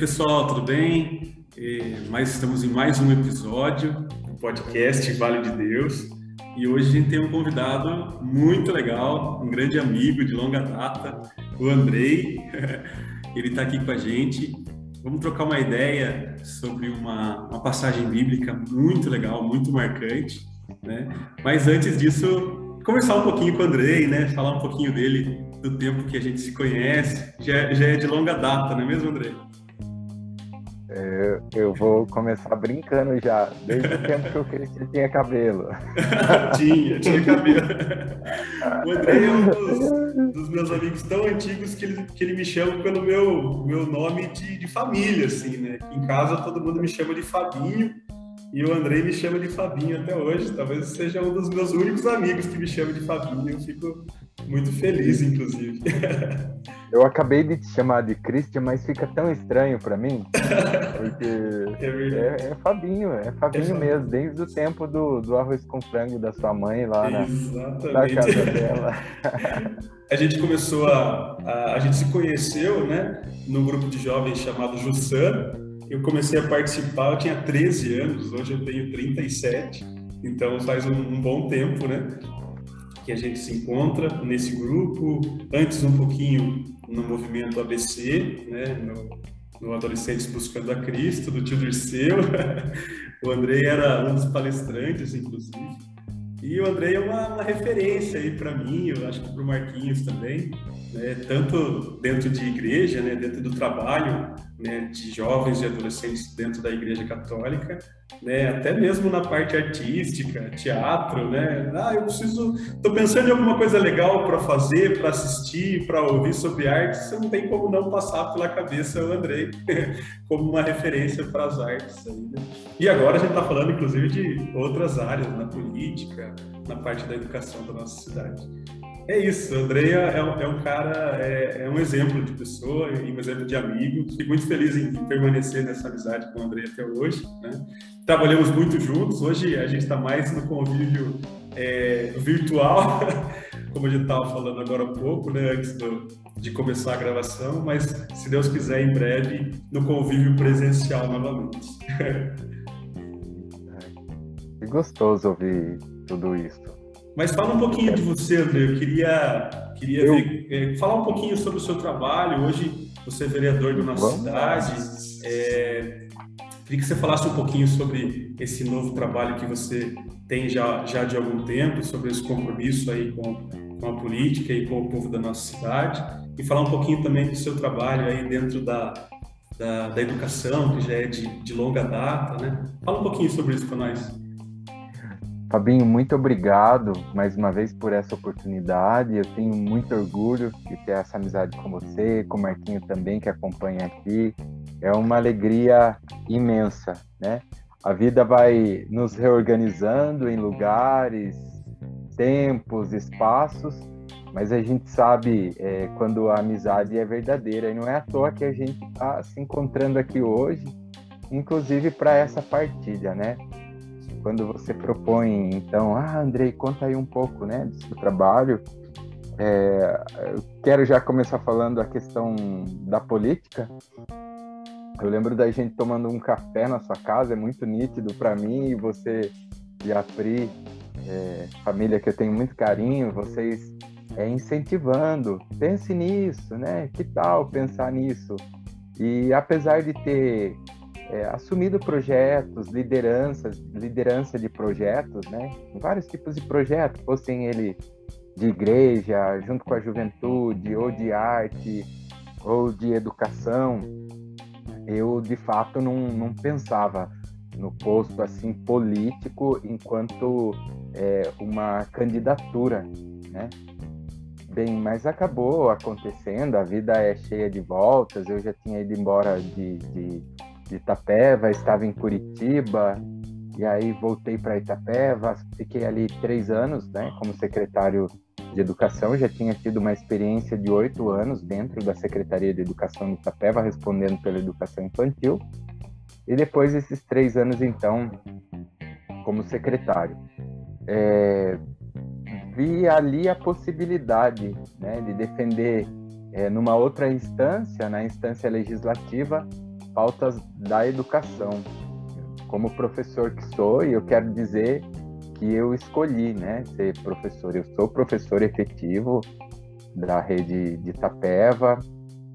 Pessoal, tudo bem? E, mas estamos em mais um episódio do podcast Vale de Deus. E hoje a gente tem um convidado muito legal, um grande amigo de longa data, o Andrei. Ele está aqui com a gente. Vamos trocar uma ideia sobre uma, uma passagem bíblica muito legal, muito marcante. Né? Mas antes disso, conversar um pouquinho com o Andrei, né? Falar um pouquinho dele, do tempo que a gente se conhece. Já, já é de longa data, não é mesmo, Andrei? É, eu vou começar brincando já. Desde o tempo que eu cresci tinha cabelo. tinha, tinha cabelo. O André é um dos, dos, meus amigos tão antigos que ele, que ele me chama pelo meu, meu nome de, de família, assim, né? Em casa todo mundo me chama de Fabinho. E o Andrei me chama de Fabinho até hoje. Talvez seja um dos meus únicos amigos que me chama de Fabinho. Eu fico muito feliz, inclusive. Eu acabei de te chamar de Christian, mas fica tão estranho para mim. Porque é, é, é, Fabinho, é Fabinho é mesmo, desde o tempo do, do arroz com frango da sua mãe lá na, na casa dela. A gente começou a, a. A gente se conheceu, né? Num grupo de jovens chamado Jussan. Eu comecei a participar, eu tinha 13 anos, hoje eu tenho 37. Então faz um, um bom tempo, né? que a gente se encontra nesse grupo, antes um pouquinho no movimento ABC, né, no, no Adolescentes Buscando a Cristo, do tio Dirceu. o Andrei era um dos palestrantes, inclusive. E o Andrei é uma, uma referência aí para mim, eu acho que para o Marquinhos também, né, tanto dentro de igreja, né, dentro do trabalho né, de jovens e adolescentes dentro da Igreja Católica, né, até mesmo na parte artística, teatro, né, ah, eu preciso, estou pensando em alguma coisa legal para fazer, para assistir, para ouvir sobre arte, você não tem como não passar pela cabeça o Andrei como uma referência para as artes. Né? E agora a gente está falando, inclusive, de outras áreas, na política, na parte da educação da nossa cidade. É isso, a Andrea é, é, um cara, é, é, um exemplo de pessoa e um exemplo de amigo. Fico muito feliz em, permanecer nessa amizade com o André até hoje. Né? Trabalhamos muito juntos, hoje a gente está mais no convívio é, virtual, como a gente estava falando agora há pouco, né, antes do, de começar a gravação, mas se Deus quiser, em breve, no convívio presencial novamente. Que gostoso ouvir tudo isso. Mas fala um pouquinho de você, André. Eu queria, queria eu... Ver, é, falar um pouquinho sobre o seu trabalho. Hoje você é vereador da nossa Vamos. cidade. É, queria que você falasse um pouquinho sobre esse novo trabalho que você tem já, já de algum tempo, sobre esse compromisso aí com, com a política e com o povo da nossa cidade. E falar um pouquinho também do seu trabalho aí dentro da, da, da educação, que já é de, de longa data, né? Fala um pouquinho sobre isso para nós. Fabinho, muito obrigado mais uma vez por essa oportunidade. Eu tenho muito orgulho de ter essa amizade com você, com o Marquinho também, que acompanha aqui. É uma alegria imensa, né? A vida vai nos reorganizando em lugares, tempos, espaços, mas a gente sabe é, quando a amizade é verdadeira. E não é à toa que a gente está se encontrando aqui hoje, inclusive para essa partilha, né? Quando você propõe, então, ah, Andrei, conta aí um pouco, né, do seu trabalho. É, eu quero já começar falando a questão da política. Eu lembro da gente tomando um café na sua casa, é muito nítido para mim, e você e a Pri, é, família que eu tenho muito carinho, vocês é, incentivando, pense nisso, né? Que tal pensar nisso? E apesar de ter é, assumido projetos, lideranças, liderança de projetos, né? Vários tipos de projetos, fossem ele de igreja, junto com a juventude, ou de arte, ou de educação. Eu, de fato, não, não pensava no posto assim político enquanto é, uma candidatura, né? Bem, mas acabou acontecendo, a vida é cheia de voltas, eu já tinha ido embora de, de de Itapeva, estava em Curitiba, e aí voltei para Itapeva, fiquei ali três anos, né, como secretário de Educação, já tinha tido uma experiência de oito anos dentro da Secretaria de Educação de Itapeva, respondendo pela educação infantil, e depois esses três anos, então, como secretário. É, vi ali a possibilidade né, de defender é, numa outra instância, na instância legislativa, pautas da educação. Como professor que sou, e eu quero dizer que eu escolhi, né, ser professor. Eu sou professor efetivo da rede de Itapeva,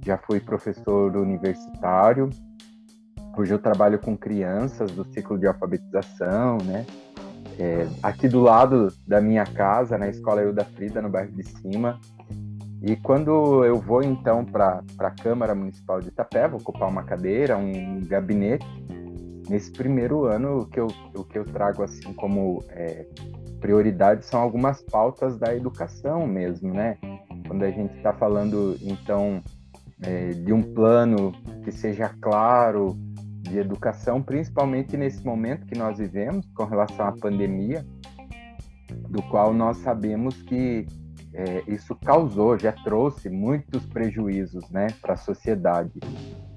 já fui professor universitário, hoje eu trabalho com crianças do ciclo de alfabetização, né? É, aqui do lado da minha casa, na Escola Euda Frida, no bairro de Cima. E quando eu vou então para a Câmara Municipal de Itapeva, ocupar uma cadeira, um gabinete, nesse primeiro ano o que eu, o que eu trago assim como é, prioridade são algumas pautas da educação mesmo, né? Quando a gente está falando então é, de um plano que seja claro, de educação, principalmente nesse momento que nós vivemos com relação à pandemia, do qual nós sabemos que é, isso causou, já trouxe muitos prejuízos, né, para a sociedade.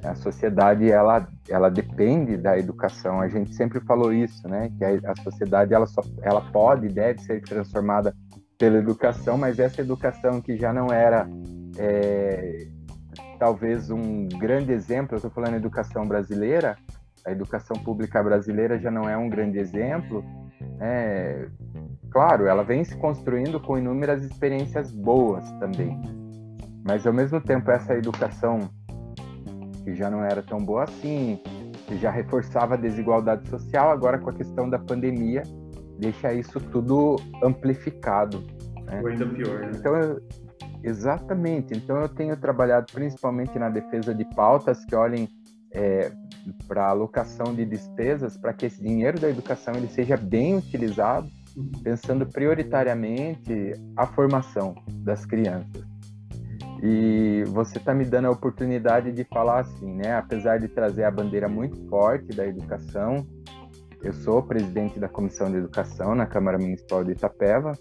A sociedade ela ela depende da educação. A gente sempre falou isso, né, que a, a sociedade ela só ela pode e deve ser transformada pela educação, mas essa educação que já não era é, talvez um grande exemplo, eu estou falando educação brasileira, a educação pública brasileira já não é um grande exemplo. É, claro, ela vem se construindo com inúmeras experiências boas também, mas ao mesmo tempo essa educação que já não era tão boa assim, que já reforçava a desigualdade social, agora com a questão da pandemia, deixa isso tudo amplificado. Né? Ou ainda pior. Né? Então, eu, Exatamente. Então eu tenho trabalhado principalmente na defesa de pautas que olhem é, para a alocação de despesas para que esse dinheiro da educação ele seja bem utilizado, pensando prioritariamente a formação das crianças. E você está me dando a oportunidade de falar assim, né? Apesar de trazer a bandeira muito forte da educação, eu sou presidente da Comissão de Educação na Câmara Municipal de Itapeva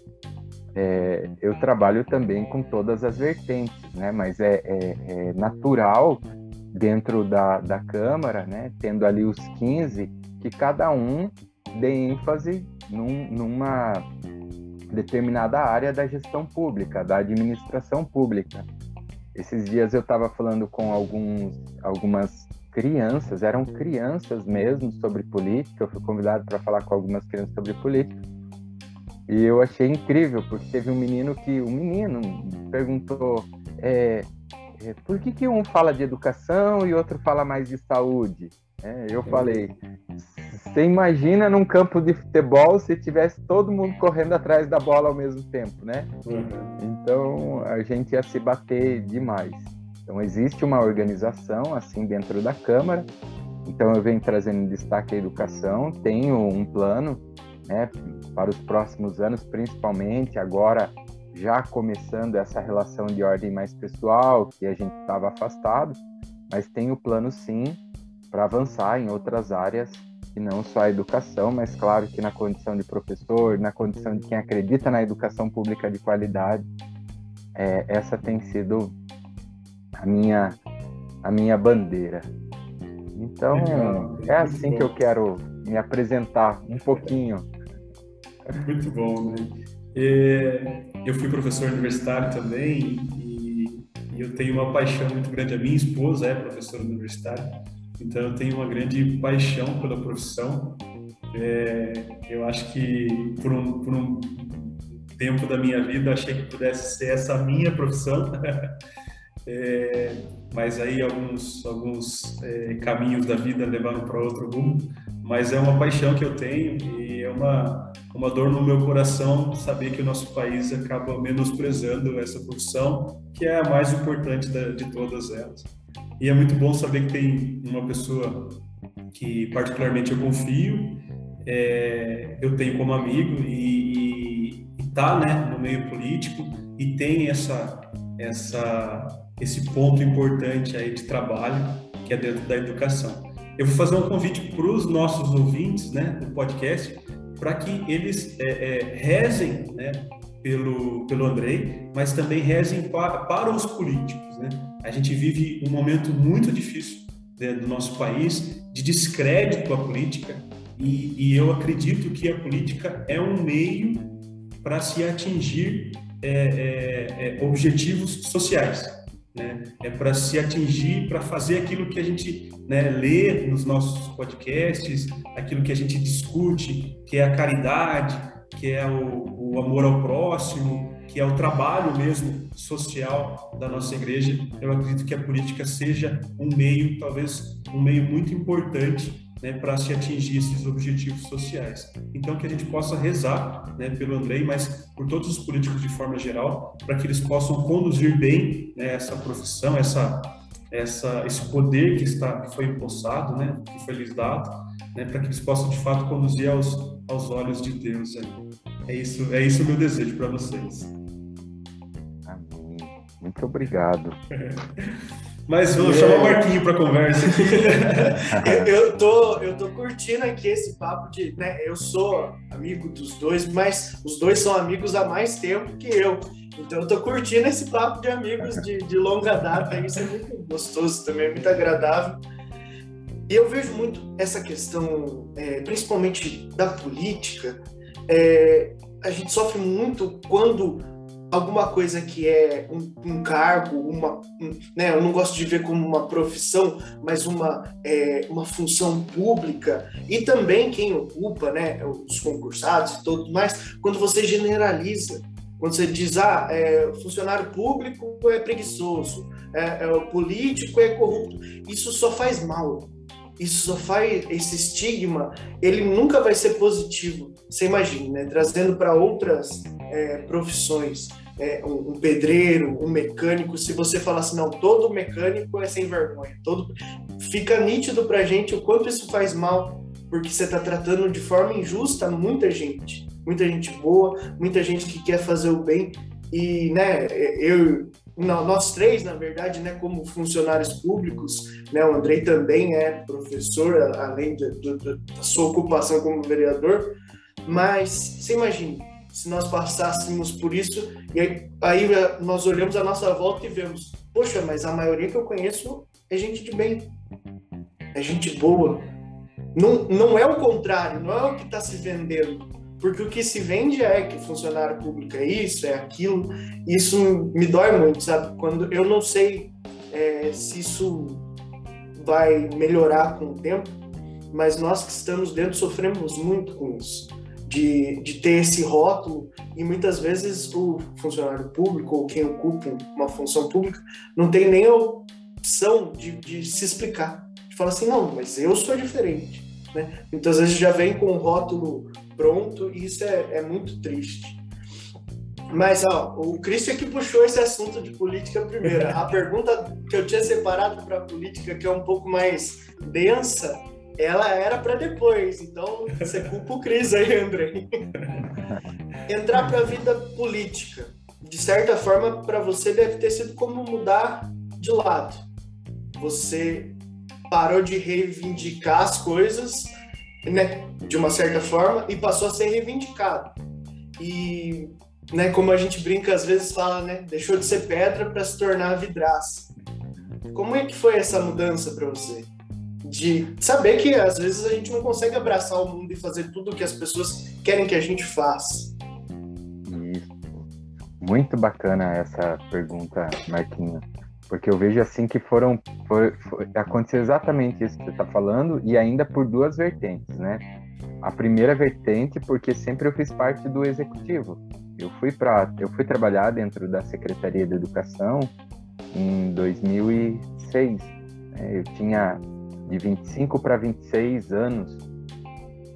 é, eu trabalho também com todas as vertentes, né? Mas é, é, é natural dentro da, da Câmara, né? Tendo ali os 15, que cada um dê ênfase num, numa determinada área da gestão pública, da administração pública. Esses dias eu estava falando com alguns, algumas crianças, eram crianças mesmo, sobre política. Eu fui convidado para falar com algumas crianças sobre política. E eu achei incrível, porque teve um menino que, um menino perguntou é, é, por que, que um fala de educação e outro fala mais de saúde? É, eu falei, você imagina num campo de futebol se tivesse todo mundo correndo atrás da bola ao mesmo tempo, né? Uhum. Então a gente ia se bater demais. Então existe uma organização assim dentro da Câmara. Então eu venho trazendo destaque a educação, tenho um plano né, para os próximos anos, principalmente agora já começando essa relação de ordem mais pessoal, que a gente estava afastado, mas tem o plano sim para avançar em outras áreas e não só a educação, mas claro que na condição de professor, na condição de quem acredita na educação pública de qualidade, é, essa tem sido a minha a minha bandeira. Então é assim que eu quero me apresentar um pouquinho Muito bom, né? É, eu fui professor universitário também e, eu tenho uma paixão muito grande. A minha esposa é professora universitária, então eu tenho uma grande paixão pela profissão. É, eu acho que por um, por um tempo da minha vida achei que pudesse ser essa minha profissão. É, mas aí alguns, alguns é, caminhos da vida levaram para outro rumo. Mas é uma paixão que eu tenho e é uma, uma dor no meu coração saber que o nosso país acaba menosprezando essa profissão, que é a mais importante da, de todas elas. E é muito bom saber que tem uma pessoa que particularmente eu confio, é, eu tenho como amigo e está né, no meio político e tem essa, essa, esse ponto importante aí de trabalho que é dentro da educação. Eu vou fazer um convite para os nossos ouvintes né, do podcast para que eles é, é, rezem né, pelo, pelo Andrei, mas também rezem para, para os políticos. Né? A gente vive um momento muito difícil né, do nosso país de descrédito à política e, e, eu acredito que a política é um meio para se atingir é, é, é objetivos sociais. né? é para se atingir, para fazer aquilo que a gente né, lê nos nossos podcasts, aquilo que a gente discute, que é a caridade, que é o, o amor ao próximo, que é o trabalho mesmo social da nossa igreja. Eu acredito que a política seja um meio, talvez um meio muito importante né, para se atingir esses objetivos sociais. Então, que a gente possa rezar né, pelo Andrei, mas por todos os políticos de forma geral, para que eles possam conduzir bem né, essa profissão, essa, essa, esse poder que, está, que foi empossado, né, que foi lhes dado, né, para que eles possam, de fato, conduzir aos, aos olhos de Deus. É isso, é isso o meu desejo para vocês. Muito obrigado. Mas vou chamar o Marquinho para conversa aqui. eu, eu, tô, eu tô curtindo aqui esse papo de. Né, eu sou amigo dos dois, mas os dois são amigos há mais tempo que eu. Então eu tô curtindo esse papo de amigos de, de longa data. Isso é muito gostoso também, muito agradável. E eu vejo muito essa questão, é, principalmente da política. É, a gente sofre muito quando alguma coisa que é um, um cargo, uma, um, né, eu não gosto de ver como uma profissão, mas uma, é, uma função pública, e também quem ocupa, né, os concursados e tudo mais, quando você generaliza, quando você diz, ah, é, funcionário público é preguiçoso, é, é, político é corrupto, isso só faz mal, isso só faz esse estigma, ele nunca vai ser positivo. Você imagina, né? Trazendo para outras é, profissões, é, um, pedreiro, um mecânico, se você falar assim, não, todo mecânico é sem vergonha, todo fica nítido para a gente o quanto isso faz mal, porque você está tratando de forma injusta muita gente, muita gente boa, muita gente que quer fazer o bem e, né, eu nós três, na verdade, né, como funcionários públicos, né, o Andrei também é professor, além da sua ocupação como vereador, mas você imagina, se nós passássemos por isso, e aí, aí nós olhamos a nossa volta e vemos, poxa, mas a maioria que eu conheço é gente de bem, é gente boa. Não, não é o contrário, não é o que está se vendendo. Porque o que se vende é que funcionário público é isso, é aquilo. Isso me dói muito, sabe? Quando eu não sei é, se isso vai melhorar com o tempo, mas nós que estamos dentro sofremos muito com isso. De, de ter esse rótulo e muitas vezes o funcionário público ou quem ocupa uma função pública não tem nem a opção de, de se explicar. De falar assim, não, mas eu sou diferente. Né? Muitas vezes já vem com um rótulo pronto e isso é, é muito triste. Mas ó, o Christian que puxou esse assunto de política primeiro. A pergunta que eu tinha separado para a política, que é um pouco mais densa, ela era para depois. Então você culpa o Cris aí, André. Entrar para a vida política, de certa forma, para você deve ter sido como mudar de lado. Você parou de reivindicar as coisas né, de uma certa forma, e passou a ser reivindicado. E, né, como a gente brinca às vezes fala, né, deixou de ser pedra para se tornar vidraça. Como é que foi essa mudança para você? De saber que às vezes a gente não consegue abraçar o mundo e fazer tudo o que as pessoas querem que a gente faça. Isso. Muito bacana essa pergunta, Marquinhos porque eu vejo assim que foram foi, foi, aconteceu exatamente isso que você está falando e ainda por duas vertentes, né? A primeira vertente porque sempre eu fiz parte do executivo. Eu fui para eu fui trabalhar dentro da Secretaria de Educação em 2006. Né? Eu tinha de 25 para 26 anos.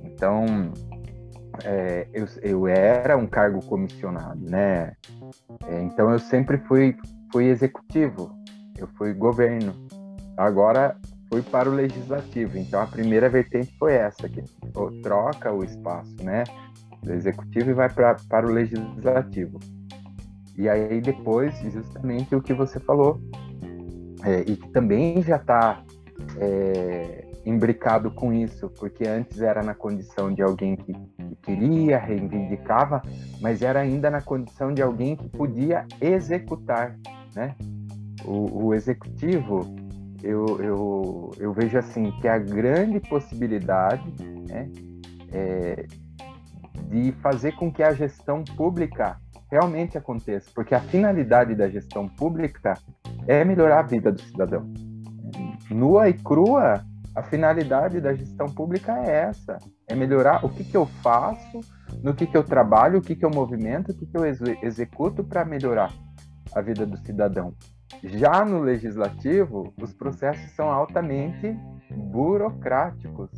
Então é, eu, eu era um cargo comissionado, né? É, então eu sempre fui fui executivo eu fui governo. Agora fui para o legislativo. Então a primeira vertente foi essa, que troca o espaço, né? Do executivo e vai pra, para o legislativo. E aí depois, justamente o que você falou, é, e que também já está é, imbricado com isso, porque antes era na condição de alguém que, que, queria, reivindicava, mas era ainda na condição de alguém que podia executar, né? o, o executivo, eu, eu, eu vejo assim que a grande possibilidade né, é de fazer com que a gestão pública realmente aconteça, porque a finalidade da gestão pública é melhorar a vida do cidadão. Nua e crua, a finalidade da gestão pública é essa: é melhorar o que, que eu faço, no que, que eu trabalho, o que, que eu movimento, o que, que eu executo para melhorar a vida do cidadão. Já no legislativo, os processos são altamente burocráticos.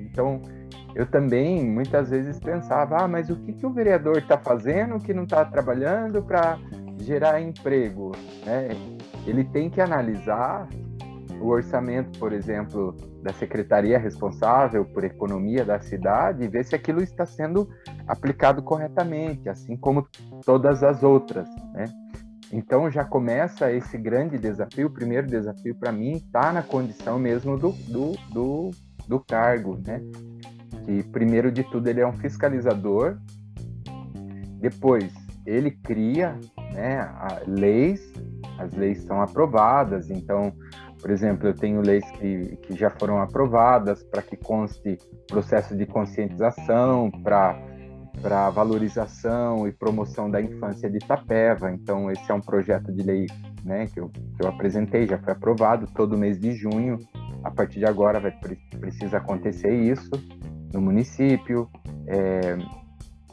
Então, eu também muitas vezes pensava, ah, mas o que, que o vereador está fazendo que não está trabalhando para gerar emprego? Né? Ele tem que analisar o orçamento, por exemplo, da secretaria responsável por economia da cidade e ver se aquilo está sendo aplicado corretamente, assim como todas as outras, né? Então já começa esse grande desafio. O primeiro desafio para mim está na condição mesmo do, do, do, do cargo, né? Que primeiro de tudo ele é um fiscalizador, depois ele cria né, leis, as leis são aprovadas, então por exemplo, eu tenho leis que, que já foram aprovadas para que conste processo de conscientização, para valorização e promoção da infância de Itapeva. Então, esse é um projeto de lei né, que, eu, que eu apresentei, já foi aprovado todo mês de junho. A partir de agora vai precisa acontecer isso no município. É,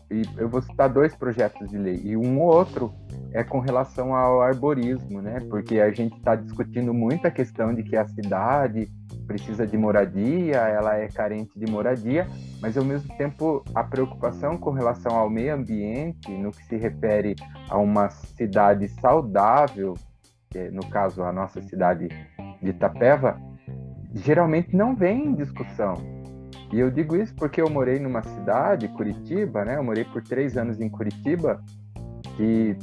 e eu vou citar dois projetos de lei e um outro é com relação ao arborismo, né? Porque a gente está discutindo muito a questão de que a cidade precisa de moradia, ela é carente de moradia, mas ao mesmo tempo a preocupação com relação ao meio ambiente, no que se refere a uma cidade saudável, é, no caso a nossa cidade de Itapeva, geralmente não vem em discussão. E eu digo isso porque eu morei numa cidade, Curitiba, né? Eu morei por três anos em Curitiba, que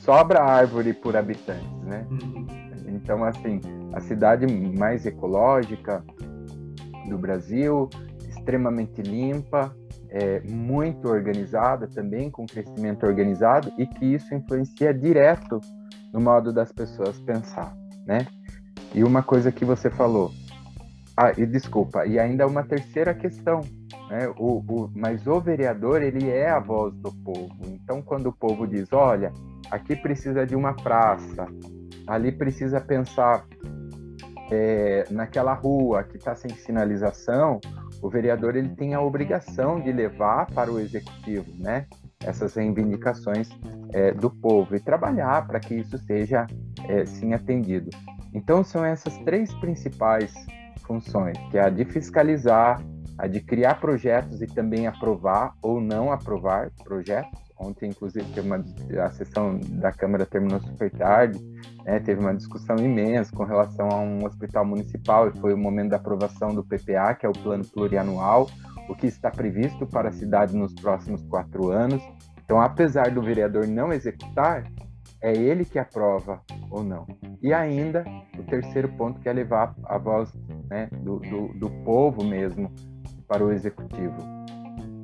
sobra árvore por habitantes, né? Uhum. Então, assim, a cidade mais ecológica do Brasil, extremamente limpa, é, muito organizada também, com crescimento organizado, e que isso influencia direto no modo das pessoas pensar, né? E uma coisa que você falou, ah, e desculpa, e ainda uma terceira questão, né? O, o, mas o vereador, ele é a voz do povo. Então, quando o povo diz, olha, aqui precisa de uma praça, ali precisa pensar é, naquela rua que está sem sinalização, o vereador ele tem a obrigação de levar para o executivo, né? Essas reivindicações é, do povo e trabalhar para que isso seja é, sim atendido. Então são essas três principais funções, que é a de fiscalizar, a de criar projetos e também aprovar ou não aprovar projetos, Ontem, inclusive, teve uma, a sessão da Câmara terminou super tarde, né, teve uma discussão imensa com relação a um hospital municipal, e foi o momento da aprovação do PPA, que é o Plano Plurianual, o que está previsto para a cidade nos próximos quatro anos. Então, apesar do vereador não executar, é ele que aprova ou não. E ainda, o terceiro ponto, que é levar a voz né, do, do, do povo mesmo para o executivo.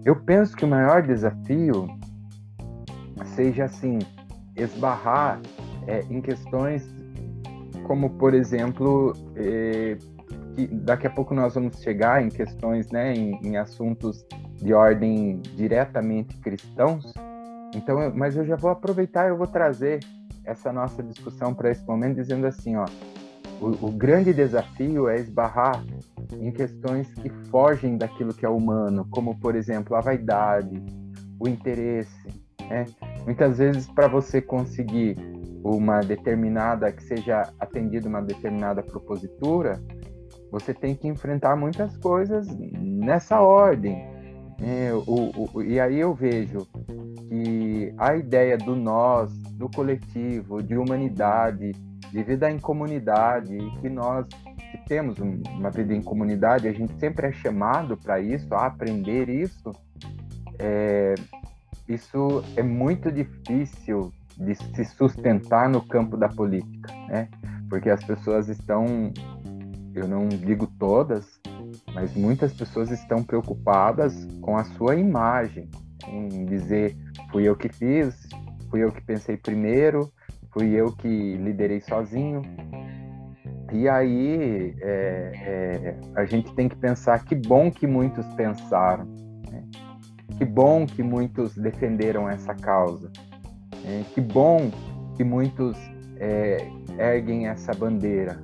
Eu penso que o maior desafio seja assim, esbarrar é, em questões como, por exemplo, é, que daqui a pouco nós vamos chegar em questões, né, em, em assuntos de ordem diretamente cristãos. Então, eu, mas eu já vou aproveitar, eu vou trazer essa nossa discussão para esse momento, dizendo assim, ó, o, o, grande desafio é esbarrar em questões que fogem daquilo que é humano, como por exemplo a vaidade, o interesse, né? Muitas vezes, para você conseguir uma determinada, que seja atendida uma determinada propositura, você tem que enfrentar muitas coisas nessa ordem. É, o, o, e aí eu vejo que a ideia do nós, do coletivo, de humanidade, de vida em comunidade, que nós que temos uma vida em comunidade, a gente sempre é chamado para isso, a aprender isso, é, isso é muito difícil de se sustentar no campo da política, né? Porque as pessoas estão, eu não digo todas, mas muitas pessoas estão preocupadas com a sua imagem, em dizer fui eu que fiz, fui eu que pensei primeiro, fui eu que liderei sozinho. E aí é, é, a gente tem que pensar que bom que muitos pensaram, que bom que muitos defenderam essa causa. É, que bom que muitos é, erguem essa bandeira?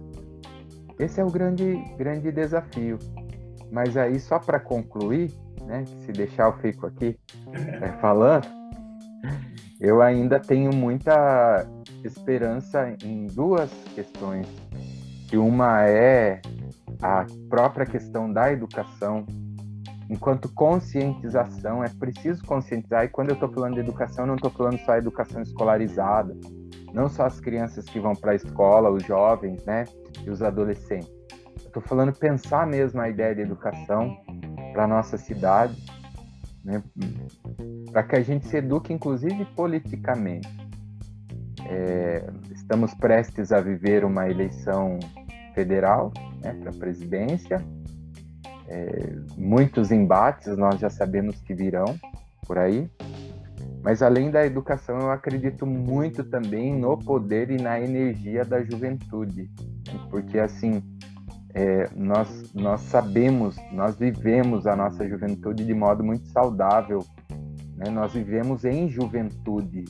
Esse é o grande, grande desafio. Mas aí, só para concluir, né, se deixar eu fico aqui é, falando, eu ainda tenho muita esperança em duas questões. Que uma é a própria questão da educação, enquanto conscientização, é preciso conscientizar, e quando eu estou falando de educação, não estou falando só educação escolarizada, não só as crianças que vão para a escola, os jovens, né, e os adolescentes. Estou falando pensar mesmo a ideia de educação para nossa cidade, né, para que a gente se eduque, inclusive politicamente. É, estamos prestes a viver uma eleição federal né, para a presidência. É, muitos embates nós já sabemos que virão por aí. Mas além da educação, eu acredito muito também no poder e na energia da juventude, porque assim é, nós nós sabemos, nós vivemos a nossa juventude de modo muito saudável, né? Nós vivemos em juventude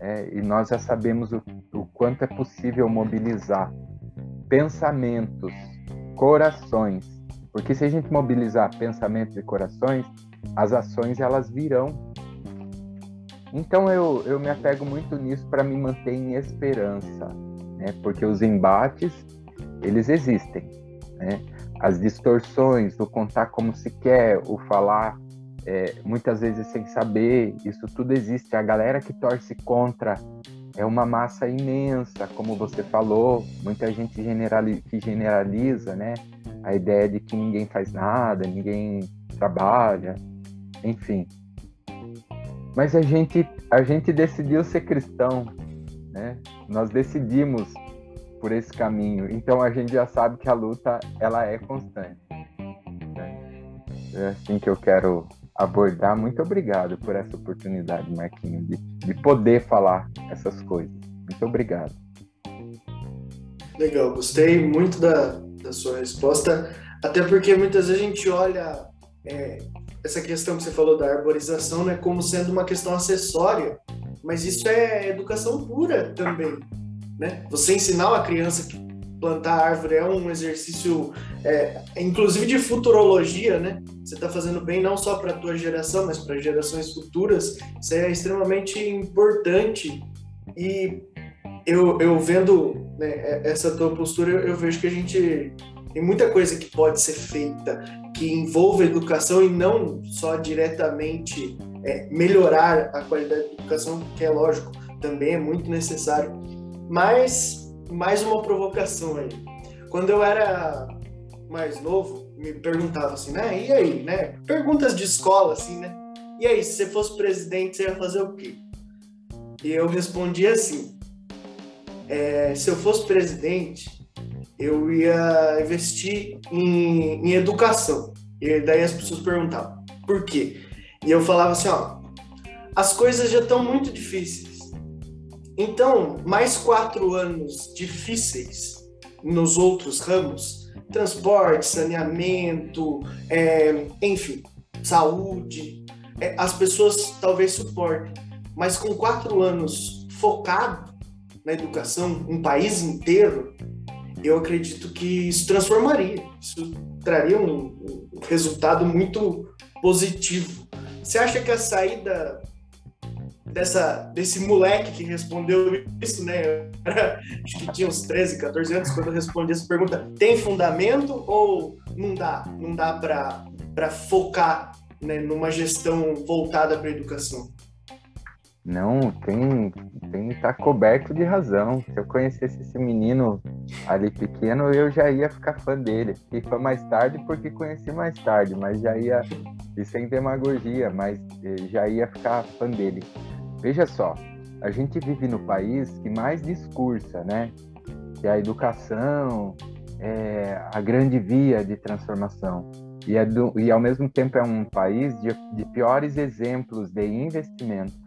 é, e nós já sabemos o, o quanto é possível mobilizar pensamentos, corações, porque se a gente mobilizar pensamentos e corações, as ações elas virão então eu, eu me apego muito nisso para me manter em esperança, né? Porque os embates eles existem, né? As distorções, o contar como se quer, o falar é, muitas vezes sem saber, isso tudo existe. A galera que torce contra é uma massa imensa, como você falou, muita gente generali que generaliza, né? A ideia de que ninguém faz nada, ninguém trabalha, enfim. Mas a gente, a gente decidiu ser cristão, né? Nós decidimos por esse caminho. Então a gente já sabe que a luta ela é constante. É assim que eu quero abordar. Muito obrigado por essa oportunidade, Marquinhos, de, de poder falar essas coisas. Muito obrigado. Legal, gostei muito da, da sua resposta, até porque muitas vezes a gente olha é, essa questão que você falou da arborização né, como sendo uma questão acessória, mas isso é educação pura também. Né? Você ensinar uma criança que plantar árvore é um exercício, é, inclusive de futurologia, né? Você está fazendo bem não só para a tua geração, mas para gerações futuras. Isso é extremamente importante. E eu, eu vendo né, essa tua postura, eu, eu vejo que a gente tem muita coisa que pode ser feita que envolva educação e não só diretamente é, melhorar a qualidade da educação, que é lógico, também é muito necessário. Mas, mais uma provocação aí. Quando eu era mais novo, me perguntava assim, né? E aí, né? Perguntas de escola, assim, né? E aí, se você fosse presidente, você ia fazer o quê? E eu respondia assim: é, se eu fosse presidente, eu ia investir em, em educação. E daí as pessoas perguntavam, por quê? E eu falava assim, ó, as coisas já estão muito difíceis. Então, mais quatro anos difíceis nos outros ramos, transporte, saneamento, é, enfim, saúde, é, as pessoas talvez suportem. Mas com quatro anos focado na educação, um país inteiro, eu acredito que isso transformaria, isso traria um, um resultado muito positivo. Você acha que a saída dessa, desse moleque que respondeu isso, né? acho que tinha uns 13, 14 anos quando eu respondi essa pergunta. Tem fundamento ou não dá? Não dá para focar né, numa gestão voltada para a educação? Não, tem, tem tá coberto de razão. Se eu conhecesse esse menino ali pequeno, eu já ia ficar fã dele. E foi mais tarde porque conheci mais tarde, mas já ia, e sem demagogia, mas eh, já ia ficar fã dele. Veja só, a gente vive no país que mais discursa, né? Que a educação é a grande via de transformação. E, é do, e ao mesmo tempo é um país de, de piores exemplos de investimento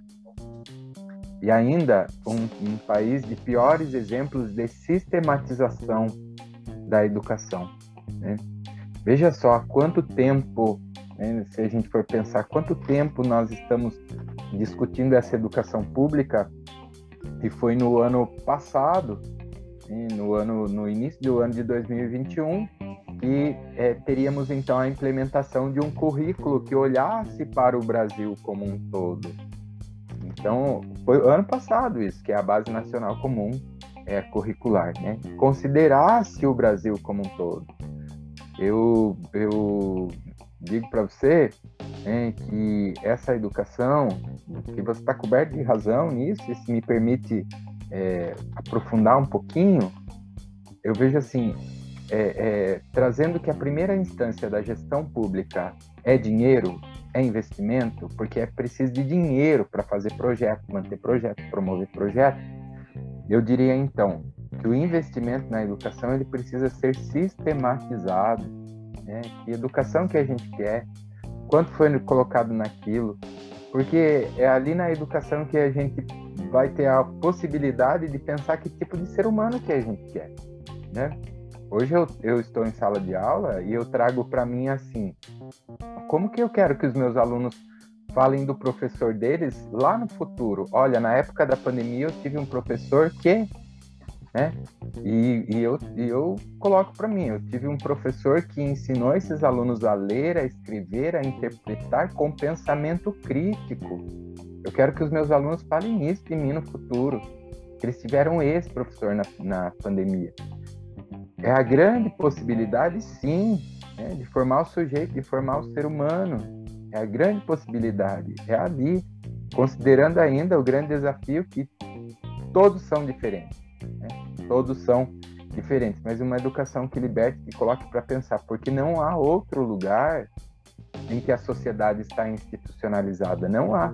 e ainda um, um país de piores exemplos de sistematização da educação. Né? Veja só quanto tempo, né, se a gente for pensar, quanto tempo nós estamos discutindo essa educação pública, e foi no ano passado no ano no início do ano de 2021 e é, teríamos então a implementação de um currículo que olhasse para o Brasil como um todo. Então, foi ano passado isso, que é a Base Nacional Comum é, Curricular, né? Considerasse o Brasil como um todo. Eu, eu digo para você né, que essa educação, que você está coberto de razão nisso, e se me permite é, aprofundar um pouquinho, eu vejo assim, é, é, trazendo que a primeira instância da gestão pública é dinheiro, é investimento, porque é preciso de dinheiro para fazer projeto, manter projeto, promover projeto. Eu diria então que o investimento na educação ele precisa ser sistematizado. Né? Que educação que a gente quer, quanto foi colocado naquilo, porque é ali na educação que a gente vai ter a possibilidade de pensar que tipo de ser humano que a gente quer, né? Hoje eu, eu estou em sala de aula e eu trago para mim assim, como que eu quero que os meus alunos falem do professor deles lá no futuro? Olha, na época da pandemia eu tive um professor que, né? E, e eu, e eu coloco para mim, eu tive um professor que ensinou esses alunos a ler, a escrever, a interpretar com pensamento crítico. Eu quero que os meus alunos falem isso de mim no futuro. Eles tiveram esse professor na, na pandemia é a grande possibilidade, sim, né, de formar o sujeito, de formar o ser humano. É a grande possibilidade, é ali, considerando ainda o grande desafio que todos são diferentes, né? todos são diferentes, mas uma educação que liberte, que coloque para pensar, porque não há outro lugar em que a sociedade está institucionalizada, não há.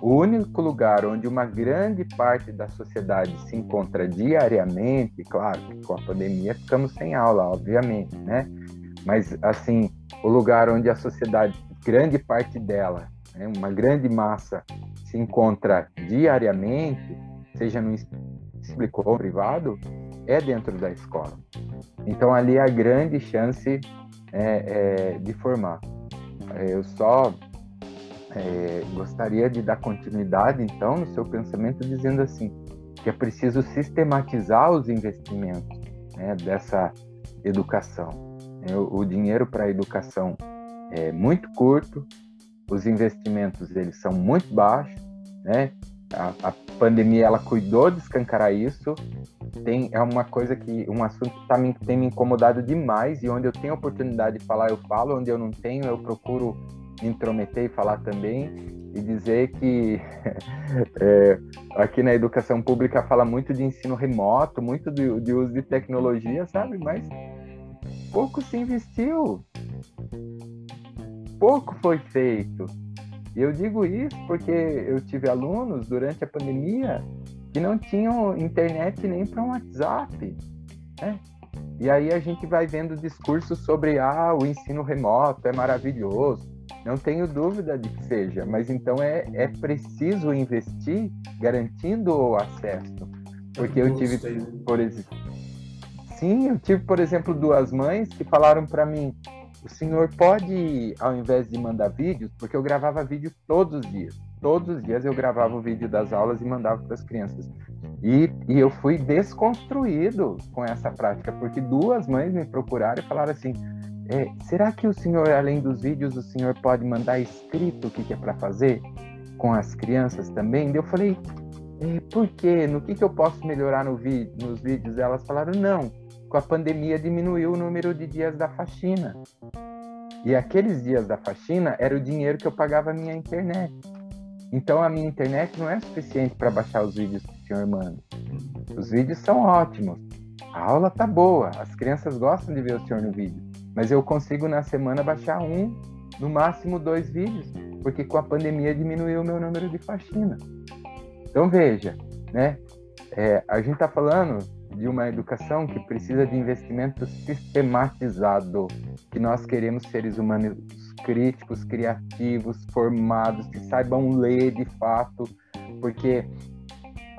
O único lugar onde uma grande parte da sociedade se encontra diariamente, claro, com a pandemia ficamos sem aula, obviamente, né? Mas, assim, o lugar onde a sociedade, grande parte dela, né, uma grande massa, se encontra diariamente, seja no público ou privado, é dentro da escola. Então, ali é a grande chance é, é, de formar. Eu só é, gostaria de dar continuidade, então, no seu pensamento, dizendo assim, que é preciso sistematizar os investimentos né, dessa educação. É, o, o dinheiro para a educação é muito curto, os investimentos eles são muito baixos, né? A, a pandemia ela cuidou de escancarar isso. Tem é uma coisa que um assunto que tá me, tem me incomodado demais e onde eu tenho oportunidade de falar eu falo, onde eu não tenho eu procuro me intrometer e falar também e dizer que é, aqui na educação pública fala muito de ensino remoto, muito de, de uso de tecnologia, sabe? Mas pouco se investiu, pouco foi feito. E eu digo isso porque eu tive alunos durante a pandemia que não tinham internet nem para um WhatsApp, né? E aí a gente vai vendo discursos sobre ah, o ensino remoto é maravilhoso, não tenho dúvida de que seja, mas então é, é preciso investir garantindo o acesso. Porque eu tive, por exemplo, sim, eu tive, por exemplo, duas mães que falaram para mim: o senhor pode, ao invés de mandar vídeos, porque eu gravava vídeo todos os dias, todos os dias eu gravava o vídeo das aulas e mandava para as crianças. E, e eu fui desconstruído com essa prática, porque duas mães me procuraram e falaram assim: é, será que o senhor, além dos vídeos, o senhor pode mandar escrito o que, que é para fazer com as crianças também? Eu falei, é, por quê? No que, que eu posso melhorar no nos vídeos? Elas falaram, não, com a pandemia diminuiu o número de dias da faxina. E aqueles dias da faxina era o dinheiro que eu pagava a minha internet. Então a minha internet não é suficiente para baixar os vídeos que o senhor manda. Os vídeos são ótimos. A aula tá boa, as crianças gostam de ver o senhor no vídeo mas eu consigo na semana baixar um, no máximo dois vídeos, porque com a pandemia diminuiu o meu número de faxina. Então veja, né? É, a gente está falando de uma educação que precisa de investimento sistematizado, que nós queremos seres humanos críticos, criativos, formados, que saibam ler de fato, porque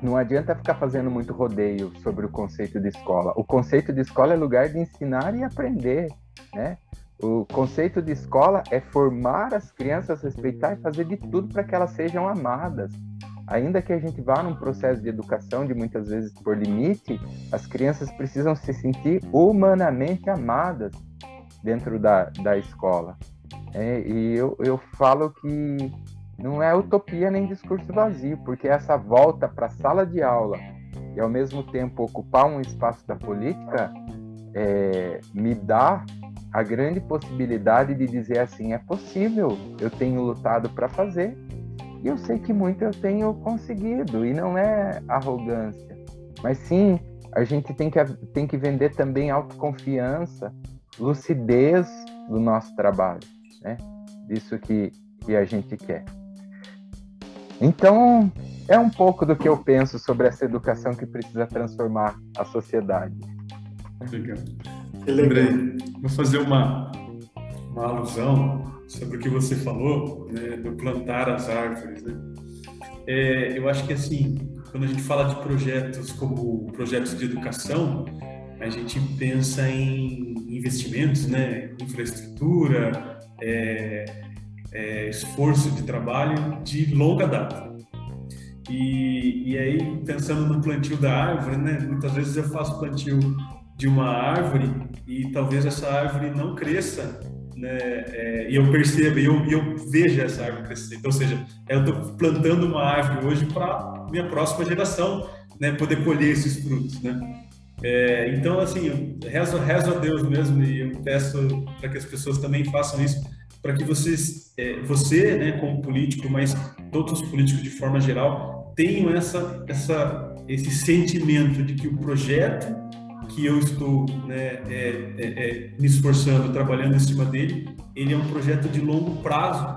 não adianta ficar fazendo muito rodeio sobre o conceito de escola. O conceito de escola é lugar de ensinar e aprender né? O conceito de escola é formar as crianças, respeitar e fazer de tudo para que elas sejam amadas. Ainda que a gente vá num processo de educação de muitas vezes por limite, as crianças precisam se sentir humanamente amadas dentro da, da escola. É, e eu, eu falo que não é utopia nem discurso vazio, porque essa volta para a sala de aula e ao mesmo tempo ocupar um espaço da política é, me dá a grande possibilidade de dizer assim é possível, eu tenho lutado para fazer e eu sei que muito eu tenho conseguido e não é arrogância, mas sim a gente tem que tem que vender também autoconfiança, lucidez do nosso trabalho, né? Disso que que a gente quer. Então, é um pouco do que eu penso sobre essa educação que precisa transformar a sociedade. Legal. Lembrei, vou fazer uma, uma alusão sobre o que você falou, né, do plantar as árvores. Né? É, eu acho que, assim, quando a gente fala de projetos como projetos de educação, a gente pensa em investimentos, né, infraestrutura, é, é, esforço de trabalho de longa data. E, e aí, pensando no plantio da árvore, né, muitas vezes eu faço plantio de uma árvore e talvez essa árvore não cresça, né, é, e eu perceba, e eu, eu veja essa árvore crescer. Então, ou seja, eu estou plantando uma árvore hoje para minha próxima geração né, poder colher esses frutos, né? É, então, assim, rezo, rezo a Deus mesmo e eu peço para que as pessoas também façam isso, para que vocês, é, você, né, como político, mas todos os políticos de forma geral, tenham essa, essa, esse sentimento de que o projeto que eu estou né, é, é, é, me esforçando, trabalhando em cima dele, ele é um projeto de longo prazo.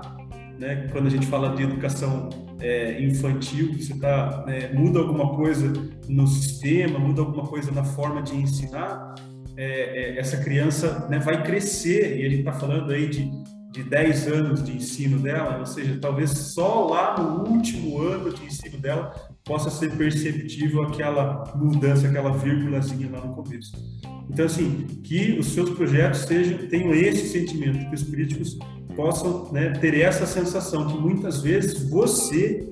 Né? Quando a gente fala de educação é, infantil, você tá, né, muda alguma coisa no sistema, muda alguma coisa na forma de ensinar, é, é, essa criança né, vai crescer, e a gente está falando aí de de 10 anos de ensino dela, ou seja, talvez só lá no último ano de ensino dela possa ser perceptível aquela mudança, aquela vírgulazinha lá no começo. Então, assim, que os seus projetos sejam, tenham esse sentimento, que os políticos possam né, ter essa sensação que muitas vezes você,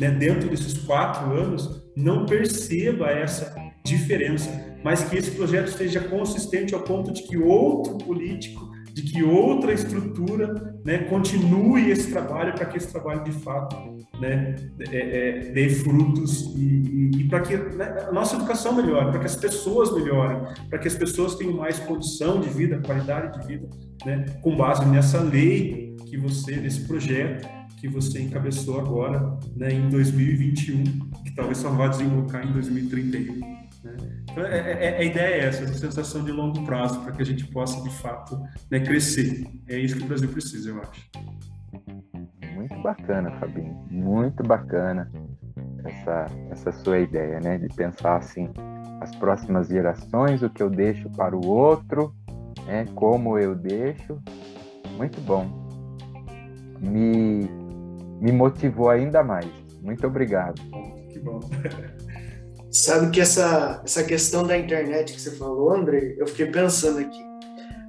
né, dentro desses quatro anos, não perceba essa diferença, mas que esse projeto seja consistente ao ponto de que outro político de que outra estrutura né, continue esse trabalho para que esse trabalho de fato né, é, é, dê frutos e, e, e para que né, a nossa educação melhore, para que as pessoas melhorem, para que as pessoas tenham mais condição de vida, qualidade de vida, né, com base nessa lei que você, nesse projeto que você encabeçou agora né, em 2021, que talvez só vá desembocar em 2031. Então, é, é, é, a ideia é essa, essa sensação de longo prazo, para que a gente possa, de fato, né, crescer. É isso que o Brasil precisa, eu acho. Muito bacana, Fabinho. Muito bacana essa, essa sua ideia, né? De pensar assim, as próximas gerações, o que eu deixo para o outro, né? como eu deixo. Muito bom. Me, me motivou ainda mais. Muito obrigado. Que bom. Sabe que essa, essa questão da internet que você falou, André, eu fiquei pensando aqui.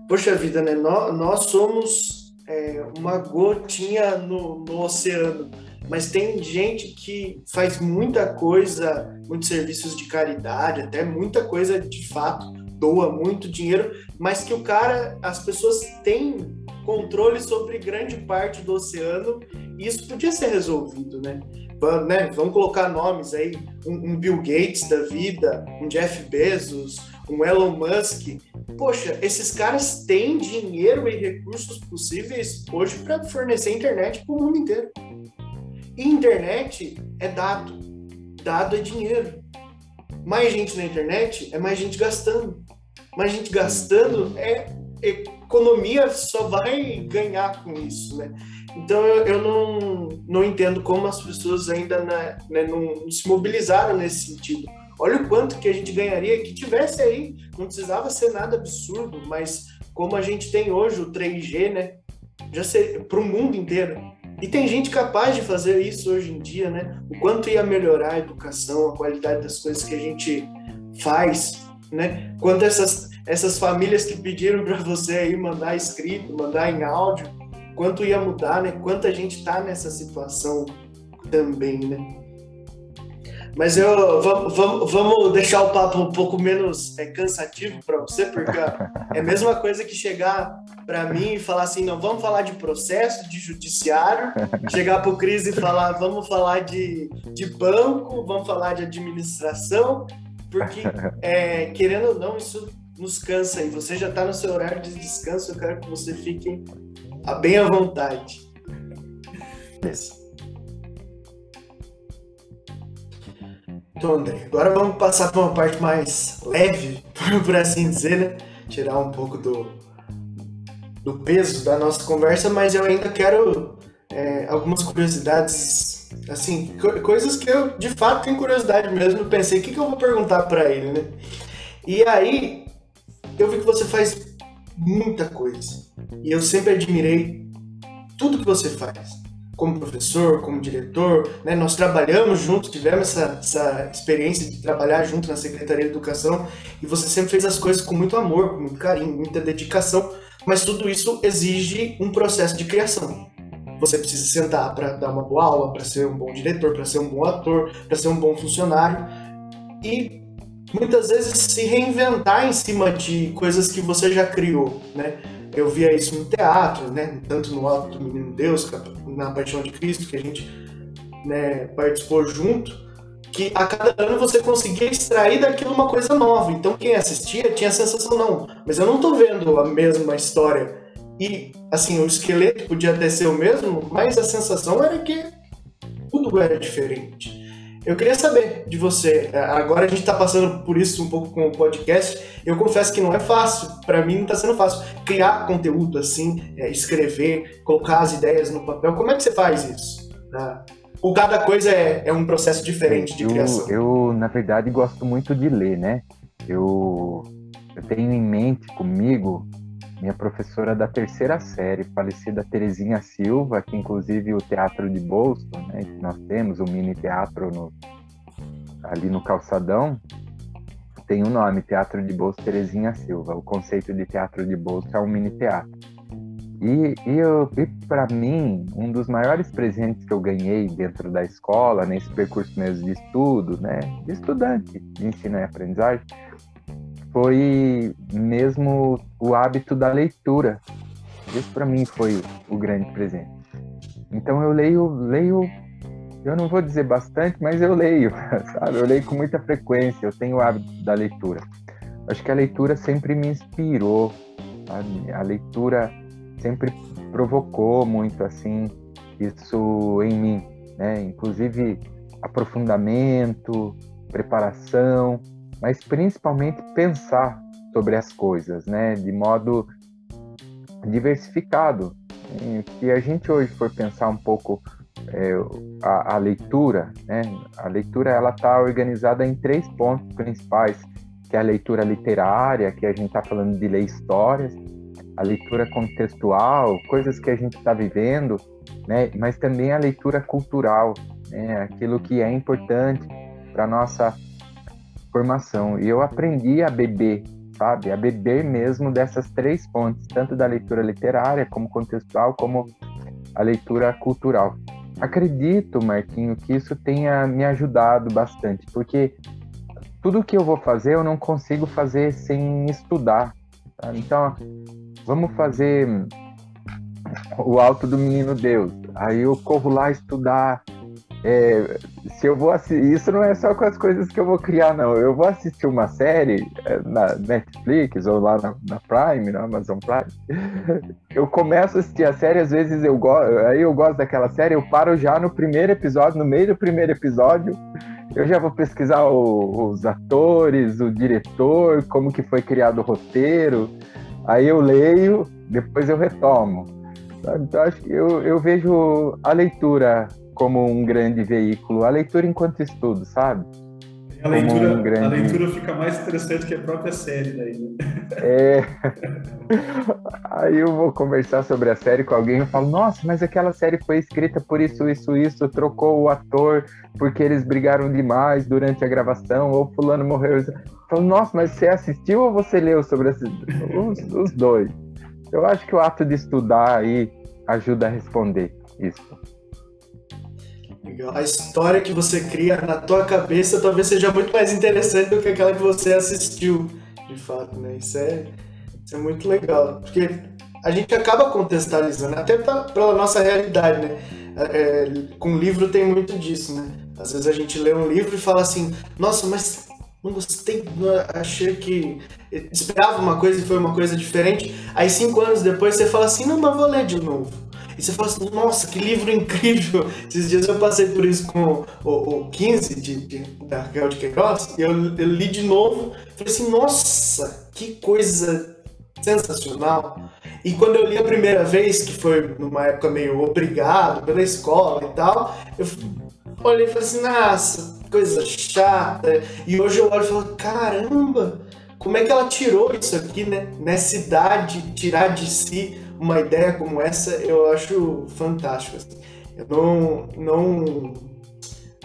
Poxa vida, né? Nós, nós somos é, uma gotinha no, no oceano, mas tem gente que faz muita coisa, muitos serviços de caridade, até muita coisa de fato, doa muito dinheiro, mas que o cara, as pessoas têm controle sobre grande parte do oceano e isso podia ser resolvido, né? Né, vamos colocar nomes aí, um, um, Bill Gates da vida, um Jeff Bezos, um Elon Musk. Poxa, esses caras têm dinheiro e recursos possíveis hoje para fornecer internet para o mundo inteiro. E internet é dado, dado é dinheiro. Mais gente na internet é mais gente gastando. Mais gente gastando é economia só vai ganhar com isso, né? Então eu, eu não, não entendo como as pessoas ainda né, né, não, não, se mobilizaram nesse sentido. Olha o quanto que a gente ganharia que tivesse aí, não precisava ser nada absurdo, mas como a gente tem hoje o 3G, né? Já para o mundo inteiro. E tem gente capaz de fazer isso hoje em dia, né? O quanto ia melhorar a educação, a qualidade das coisas que a gente faz, né? Quando essas, essas famílias que pediram para você aí mandar escrito, mandar em áudio, quanto ia mudar, né? Quanta gente está nessa situação também, né? Mas eu vamos, vamos, vamos deixar o papo um pouco menos é, cansativo para você, porque é a mesma coisa que chegar para mim e falar assim, não, vamos falar de processo, de judiciário, chegar para o Cris e falar, vamos falar de, de banco, vamos falar de administração, porque é, querendo ou não, isso nos cansa e você já está no seu horário de descanso, eu quero que você fique bem à vontade. Então, André, agora vamos passar para uma parte mais leve, por assim dizer, né? Tirar um pouco do, do peso da nossa conversa, mas eu ainda quero é, algumas curiosidades, assim, co coisas que eu de fato tenho curiosidade mesmo. Pensei, o que, que eu vou perguntar para ele, né? E aí, eu vi que você faz muita coisa. E eu sempre admirei tudo que você faz como professor, como diretor, né? nós trabalhamos juntos, tivemos essa, essa, experiência de trabalhar junto na Secretaria de Educação e você sempre fez as coisas com muito amor, com muito carinho, muita dedicação, mas tudo isso exige um processo de criação. Você precisa sentar para dar uma boa aula, para ser um bom diretor, para ser um bom ator, para ser um bom funcionário e muitas vezes se reinventar em cima de coisas que você já criou, né? Eu via isso no teatro, né? Tanto no Alto do Menino Deus, na Paixão de Cristo, que a gente né, participou junto, que a cada ano você conseguia extrair daquilo uma coisa nova. Então quem assistia tinha a sensação, não, mas eu não estou vendo a mesma história. E, assim, o esqueleto podia até ser o mesmo, mas a sensação era que tudo era diferente. Eu queria saber de você. É, agora a gente está passando por isso um pouco com o podcast. Eu confesso que não é fácil. Para mim não está sendo fácil criar conteúdo assim, é, escrever, colocar as ideias no papel. Como é que você faz isso? Né? Ou cada coisa é, é, um processo diferente de eu, criação? Eu, na verdade, gosto muito de ler, né? Eu, eu tenho em mente comigo minha professora da terceira série, falecida Terezinha Silva, que inclusive o Teatro de Bolso, né, que nós temos, o mini teatro no, ali no Calçadão, tem o um nome, Teatro de Bolso Terezinha Silva. O conceito de teatro de bolso é um mini teatro. E, e, e para mim, um dos maiores presentes que eu ganhei dentro da escola, nesse percurso mesmo de estudo, né, de estudante de ensino e aprendizagem, foi mesmo o hábito da leitura. Isso para mim foi o grande presente. Então eu leio, leio, eu não vou dizer bastante, mas eu leio, sabe? Eu leio com muita frequência, eu tenho o hábito da leitura. Acho que a leitura sempre me inspirou? A leitura sempre provocou muito assim isso em mim, né? Inclusive aprofundamento, preparação, mas principalmente pensar sobre as coisas, né, de modo diversificado. Se a gente hoje for pensar um pouco é, a, a, leitura, né, a leitura ela está organizada em três pontos principais, que é a leitura literária, que a gente está falando de ler histórias, a leitura contextual, coisas que a gente está vivendo, né, mas também a leitura cultural, né, aquilo que é importante para nossa formação. E eu aprendi a beber, sabe? A beber mesmo dessas três fontes, tanto da leitura literária, como contextual, como a leitura cultural. Acredito, Marquinho, que isso tenha me ajudado bastante, porque tudo que eu vou fazer eu não consigo fazer sem estudar. Tá? Então, vamos fazer o Alto do Menino Deus. Aí eu corro lá estudar é, se eu vou assistir, isso não é só com as coisas que eu vou criar, não. Eu vou assistir uma série é, na Netflix ou lá na, na Prime, na Amazon Prime. Eu começo a assistir a série, às vezes eu gosto, aí eu gosto daquela série, eu paro já no primeiro episódio, no meio do primeiro episódio, eu já vou pesquisar o, os atores, o diretor, como que foi criado o roteiro. Aí eu leio, depois eu retomo. Então acho que eu, eu vejo a leitura como um grande veículo, a leitura enquanto estudo, sabe? A leitura, um grande... a leitura fica mais interessante que a própria série daí, né? É. Aí eu vou conversar sobre a série com alguém e falo, nossa, mas aquela série foi escrita por isso, isso, isso, trocou o ator porque eles brigaram demais durante a gravação, ou fulano morreu. Eu falo, nossa, mas você assistiu ou você leu sobre esses... os, os dois? Eu acho que o ato de estudar aí ajuda a responder isso. A história que você cria na tua cabeça talvez seja muito mais interessante do que aquela que você assistiu, de fato, né? Isso é, isso é muito legal, porque a gente acaba contextualizando, até pela nossa realidade, né? É, é, com livro tem muito disso, né? Às vezes a gente lê um livro e fala assim, nossa, mas não gostei, achei que esperava uma coisa e foi uma coisa diferente. Aí cinco anos depois você fala assim, não, mas vou ler de novo. E você fala assim, nossa, que livro incrível! Esses dias eu passei por isso com o, o 15 de, de, da Raquel de Queiroz, e eu, eu li de novo, falei assim, nossa, que coisa sensacional. E quando eu li a primeira vez, que foi numa época meio obrigado pela escola e tal, eu olhei e falei assim, nossa, coisa chata. E hoje eu olho e falo, caramba, como é que ela tirou isso aqui, né? Nessa idade, tirar de si uma ideia como essa, eu acho fantástico. Assim. Eu não, não,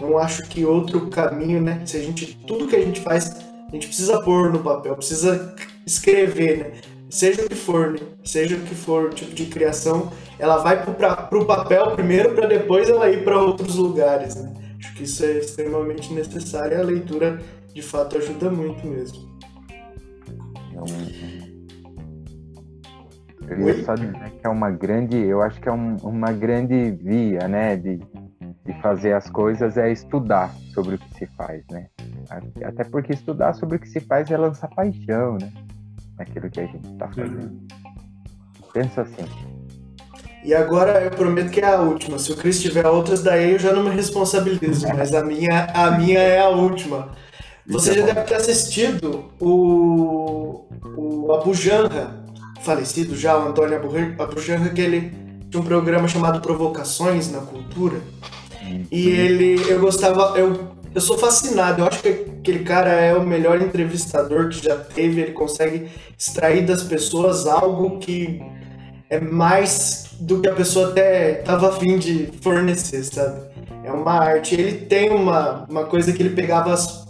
não acho que outro caminho, né? Se a gente, tudo que a gente faz, a gente precisa pôr no papel, precisa escrever, né? Seja o que for, né? Seja o que for o tipo de criação, ela vai para o papel primeiro para depois ela ir para outros lugares, né? Acho que isso é extremamente necessário e a leitura de fato ajuda muito mesmo. Eu ia só dizer que é uma grande, eu acho que é um, uma grande via, né, de, de fazer as coisas é estudar sobre o que se faz, né? Até porque estudar sobre o que se faz é lançar paixão, né? Naquilo que a gente está fazendo. Pensa assim. E agora eu prometo que é a última. Se o Chris tiver outras, daí eu já não me responsabilizo, mas a minha, a minha é a última. Você já deve ter assistido o, o Abu Janra, falecido já, o Antônio Abu Janra, que ele tinha um programa chamado Provocações na Cultura. E ele, eu gostava, eu, eu sou fascinado, eu acho que aquele cara é o melhor entrevistador que já teve, ele consegue extrair das pessoas algo que é mais do que a pessoa até estava afim de fornecer, sabe? É uma arte. Ele tem uma, uma coisa que ele pegava as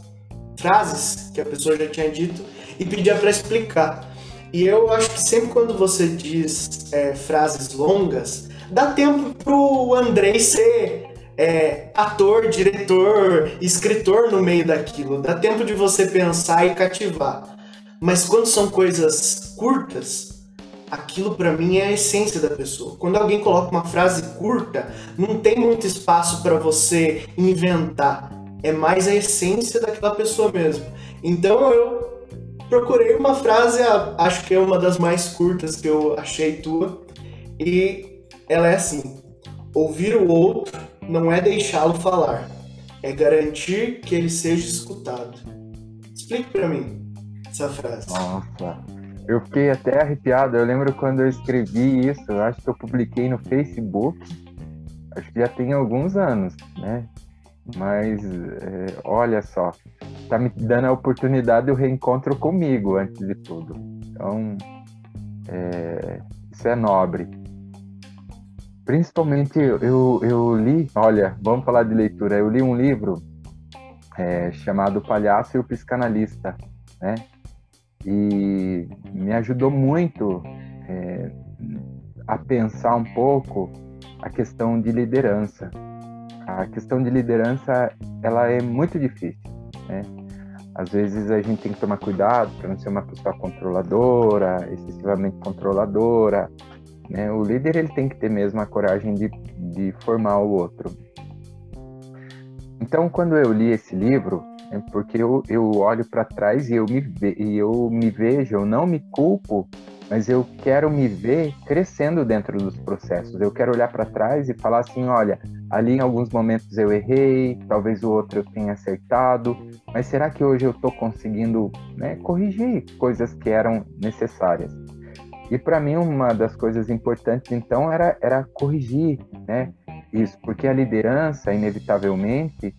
frases que a pessoa já tinha dito e pedia para explicar. E eu acho que sempre quando você diz é, frases longas, dá tempo pro Andrei ser é, ator, diretor, escritor no meio daquilo. Dá tempo de você pensar e cativar. Mas quando são coisas curtas, aquilo para mim é a essência da pessoa. Quando alguém coloca uma frase curta, não tem muito espaço para você inventar. É mais a essência daquela pessoa mesmo. Então eu procurei uma frase, acho que é uma das mais curtas que eu achei tua, e ela é assim: ouvir o outro não é deixá-lo falar, é garantir que ele seja escutado. Explique para mim essa frase. Nossa, eu fiquei até arrepiado. Eu lembro quando eu escrevi isso, eu acho que eu publiquei no Facebook. Acho que já tem alguns anos, né? Mas é, olha só, tá me dando a oportunidade do reencontro comigo antes de tudo. Então, é, isso é nobre. Principalmente eu, eu li, olha, vamos falar de leitura. Eu li um livro é, chamado Palhaço e o Psicanalista, né? e me ajudou muito é, a pensar um pouco a questão de liderança. A questão de liderança ela é muito difícil, né? Às vezes a gente tem que tomar cuidado para não ser uma pessoa controladora, excessivamente controladora. Né? O líder ele tem que ter mesmo a coragem de, de formar o outro. Então, quando eu li esse livro, é porque eu, eu olho para trás e eu, me ve, e eu me vejo, eu não me culpo, mas eu quero me ver crescendo dentro dos processos. Eu quero olhar para trás e falar assim: olha, ali em alguns momentos eu errei, talvez o outro eu tenha acertado, mas será que hoje eu estou conseguindo né, corrigir coisas que eram necessárias? E para mim, uma das coisas importantes, então, era, era corrigir né, isso, porque a liderança, inevitavelmente,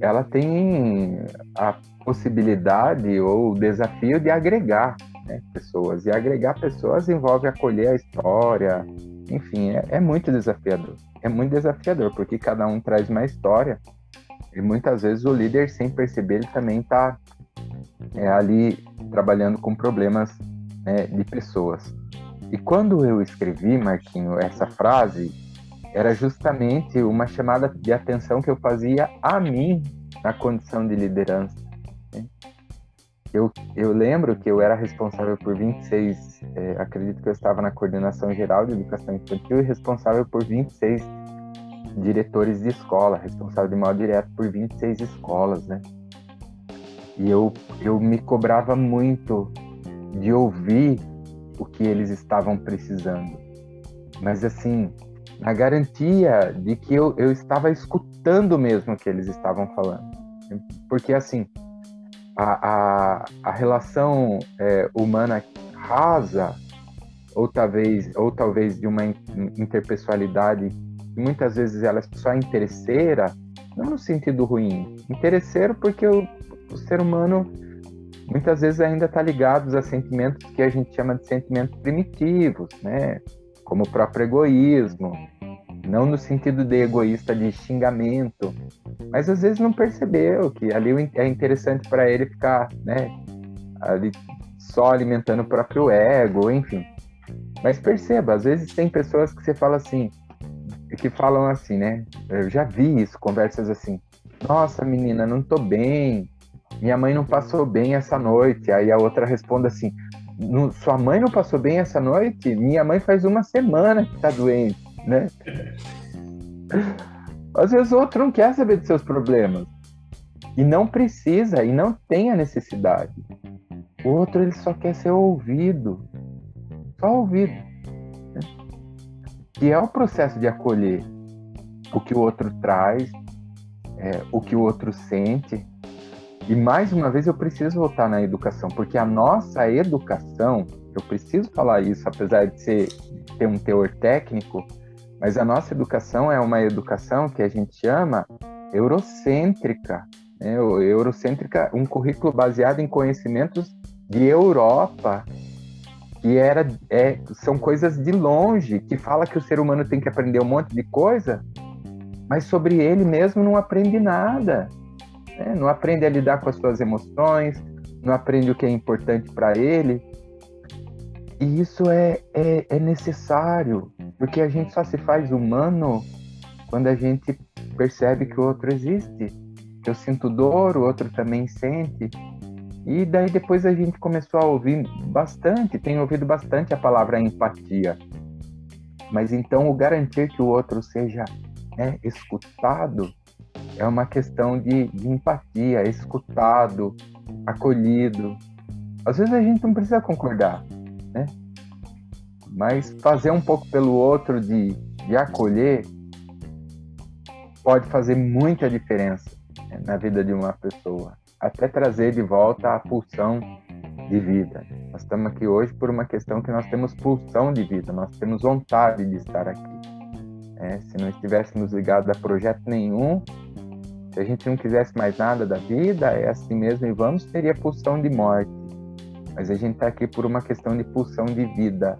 ela tem a possibilidade ou o desafio de agregar né, pessoas. E agregar pessoas envolve acolher a história, enfim, é, é, muito desafiador. É muito desafiador, porque cada um traz uma história e muitas vezes o líder, sem perceber, ele também está é, ali trabalhando com problemas né, de pessoas. E quando eu escrevi, Marquinho, essa frase, era justamente uma chamada de atenção que eu fazia a mim na condição de liderança. Né? Eu, eu lembro que eu era responsável por 26, é, acredito que eu estava na coordenação geral de educação infantil e responsável por 26 diretores de escola, responsável de modo direto por 26 escolas, né? E eu, eu me cobrava muito de ouvir o que eles estavam precisando. Mas assim, na garantia de que eu, eu estava escutando mesmo o que eles estavam falando. Porque assim, a, a, a relação é, humana rasa, ou talvez, ou talvez de uma interpessoalidade que muitas vezes ela é só interesseira, não no sentido ruim, interesseiro porque o, o ser humano muitas vezes ainda está ligado a sentimentos que a gente chama de sentimentos primitivos, né? Como o próprio egoísmo, não no sentido de egoísta de xingamento, mas às vezes não percebeu que ali é interessante para ele ficar, né, ali só alimentando o próprio ego, enfim. Mas perceba, às vezes tem pessoas que você fala assim, que falam assim, né? Eu já vi isso, conversas assim. Nossa, menina, não tô bem. Minha mãe não passou bem essa noite. Aí a outra responde assim: Sua mãe não passou bem essa noite? Minha mãe faz uma semana que tá doente, né? Às vezes o outro não quer saber dos seus problemas. E não precisa, e não tem a necessidade. O outro ele só quer ser ouvido. Só ouvido. Né? Que é o processo de acolher o que o outro traz, é, o que o outro sente. E mais uma vez eu preciso voltar na educação, porque a nossa educação, eu preciso falar isso, apesar de ser, ter um teor técnico, mas a nossa educação é uma educação que a gente chama eurocêntrica. Né? Eurocêntrica, um currículo baseado em conhecimentos de Europa, que era, é, são coisas de longe, que fala que o ser humano tem que aprender um monte de coisa, mas sobre ele mesmo não aprende nada. Né? Não aprende a lidar com as suas emoções, não aprende o que é importante para ele. E isso é, é, é necessário, porque a gente só se faz humano quando a gente percebe que o outro existe. Eu sinto dor, o outro também sente. E daí depois a gente começou a ouvir bastante, tem ouvido bastante a palavra empatia. Mas então o garantir que o outro seja né, escutado é uma questão de, de empatia, escutado, acolhido. Às vezes a gente não precisa concordar? Mas fazer um pouco pelo outro, de, de acolher, pode fazer muita diferença né, na vida de uma pessoa. Até trazer de volta a pulsão de vida. Nós estamos aqui hoje por uma questão que nós temos pulsão de vida, nós temos vontade de estar aqui. É, se não estivéssemos ligados a projeto nenhum, se a gente não quisesse mais nada da vida, é assim mesmo e vamos, teria pulsão de morte. Mas a gente está aqui por uma questão de pulsão de vida.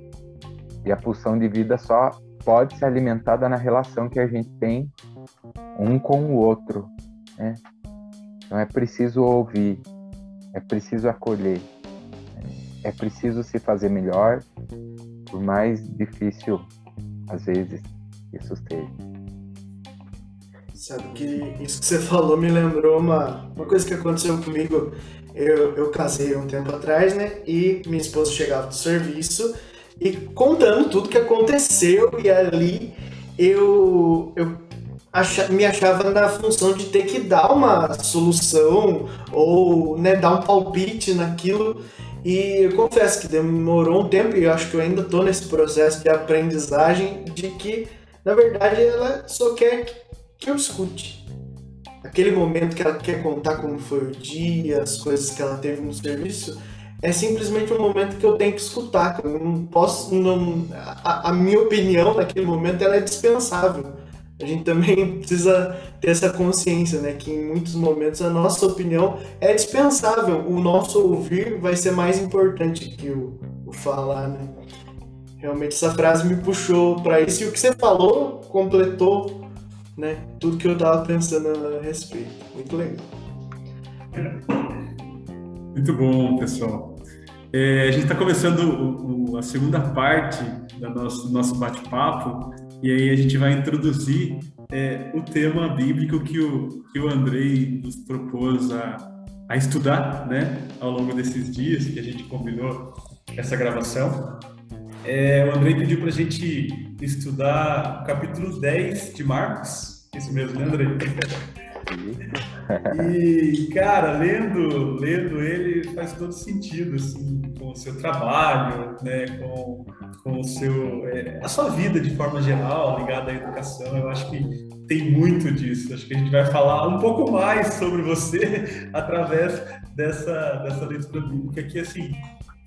E a pulsão de vida só pode ser alimentada na relação que a gente tem um com o outro. Né? Então é preciso ouvir, é preciso acolher, é preciso se fazer melhor, por mais difícil às vezes isso seja. Sabe que isso que você falou me lembrou uma, uma coisa que aconteceu comigo eu, eu casei um tempo atrás, né? E minha esposa chegava do serviço e contando tudo que aconteceu, e ali eu, eu me achava na função de ter que dar uma solução ou né, dar um palpite naquilo. E eu confesso que demorou um tempo, e eu acho que eu ainda estou nesse processo de aprendizagem, de que, na verdade, ela só quer que eu escute aquele momento que ela quer contar como foi o dia, as coisas que ela teve no serviço, é simplesmente um momento que eu tenho que escutar. Eu não posso, não, a, a, minha opinião naquele momento ela é dispensável. A gente também precisa ter essa consciência, né, que em muitos momentos a nossa opinião é dispensável. O nosso ouvir vai ser mais importante que o, o falar, né? Realmente essa frase me puxou para isso e o que você falou completou né, tudo que eu estava pensando a respeito. Muito legal. Muito bom, pessoal. É, a gente está começando o, o, a segunda parte do nosso, nosso bate-papo E aí a gente vai introduzir é, o tema bíblico que o, que o Andrei nos propôs a, a estudar, né, ao longo desses dias que a gente combinou essa gravação. É, o Andrei pediu para a gente estudar o capítulo 10 de Marcos, isso mesmo, né, Andrei? E, cara, lendo, lendo ele faz todo sentido, assim, com o seu trabalho, né, com, com o seu, é, a sua vida de forma geral, ligada à educação. Eu acho que tem muito disso. Acho que a gente vai falar um pouco mais sobre você através dessa, dessa leitura bíblica que, assim,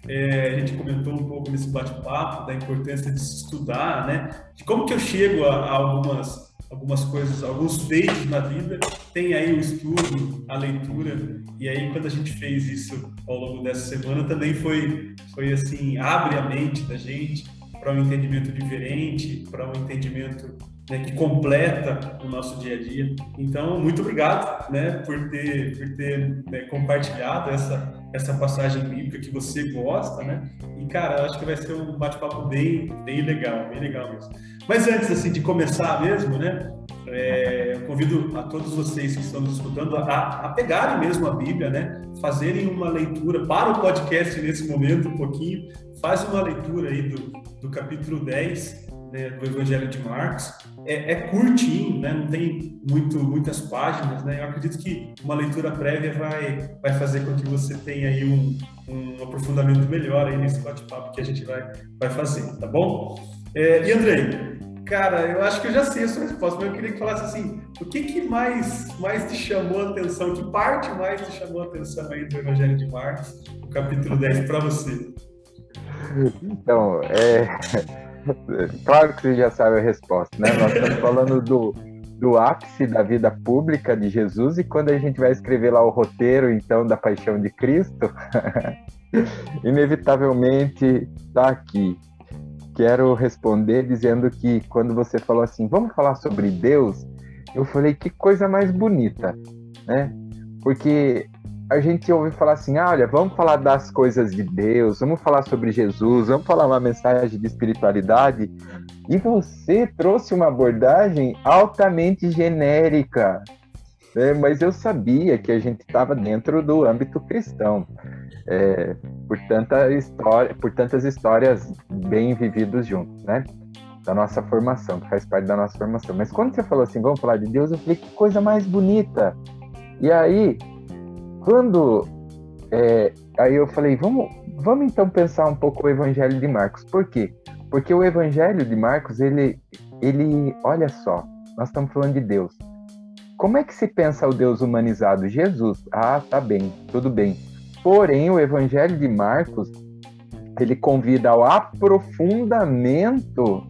é, a gente comentou um pouco nesse bate-papo da importância de se estudar, né? De como que eu chego a, a algumas algumas coisas, alguns feitos na vida, tem aí o estudo, a leitura, e aí quando a gente fez isso ao longo dessa semana também foi, foi assim, abre a mente da gente para um entendimento diferente, para um entendimento né, que completa o nosso dia a dia. Então, muito obrigado né, por ter, por ter né, compartilhado essa, essa passagem bíblica que você gosta, né? E, cara, acho que vai ser um bate-papo bem, bem legal, bem legal mesmo. Mas antes, assim, de começar mesmo, né? É, eu convido a todos vocês que estão nos escutando a, a pegarem mesmo a Bíblia, né? Fazerem uma leitura para o podcast nesse momento, um pouquinho. Faz uma leitura aí do, do capítulo 10 né, do Evangelho de Marcos. É, é, curtinho, né, não tem muito, muitas páginas. Né, eu acredito que uma leitura prévia vai, vai fazer com que você tenha aí um, um aprofundamento melhor aí nesse bate-papo que a gente vai, vai fazer, tá bom? É, e Andrei, cara, eu acho que eu já sei a sua resposta, mas eu queria que falasse assim, o que, que mais, mais te chamou a atenção, que parte mais te chamou a atenção aí do Evangelho de Marcos, o capítulo 10, para você? Então, é Claro que você já sabe a resposta, né? Nós estamos falando do, do ápice da vida pública de Jesus e quando a gente vai escrever lá o roteiro, então, da paixão de Cristo, inevitavelmente está aqui. Quero responder dizendo que quando você falou assim, vamos falar sobre Deus, eu falei que coisa mais bonita, né? Porque a gente ouve falar assim: ah, olha, vamos falar das coisas de Deus, vamos falar sobre Jesus, vamos falar uma mensagem de espiritualidade. E você trouxe uma abordagem altamente genérica. Né? Mas eu sabia que a gente estava dentro do âmbito cristão, é, por, tanta história, por tantas histórias bem vividas juntos, né? Da nossa formação, que faz parte da nossa formação. Mas quando você falou assim, vamos falar de Deus, eu falei, que coisa mais bonita. E aí, quando é, aí eu falei, vamos, vamos então pensar um pouco o Evangelho de Marcos. Por quê? Porque o Evangelho de Marcos, ele, ele, olha só, nós estamos falando de Deus. Como é que se pensa o Deus humanizado? Jesus. Ah, tá bem, tudo bem. Porém, o Evangelho de Marcos, ele convida ao aprofundamento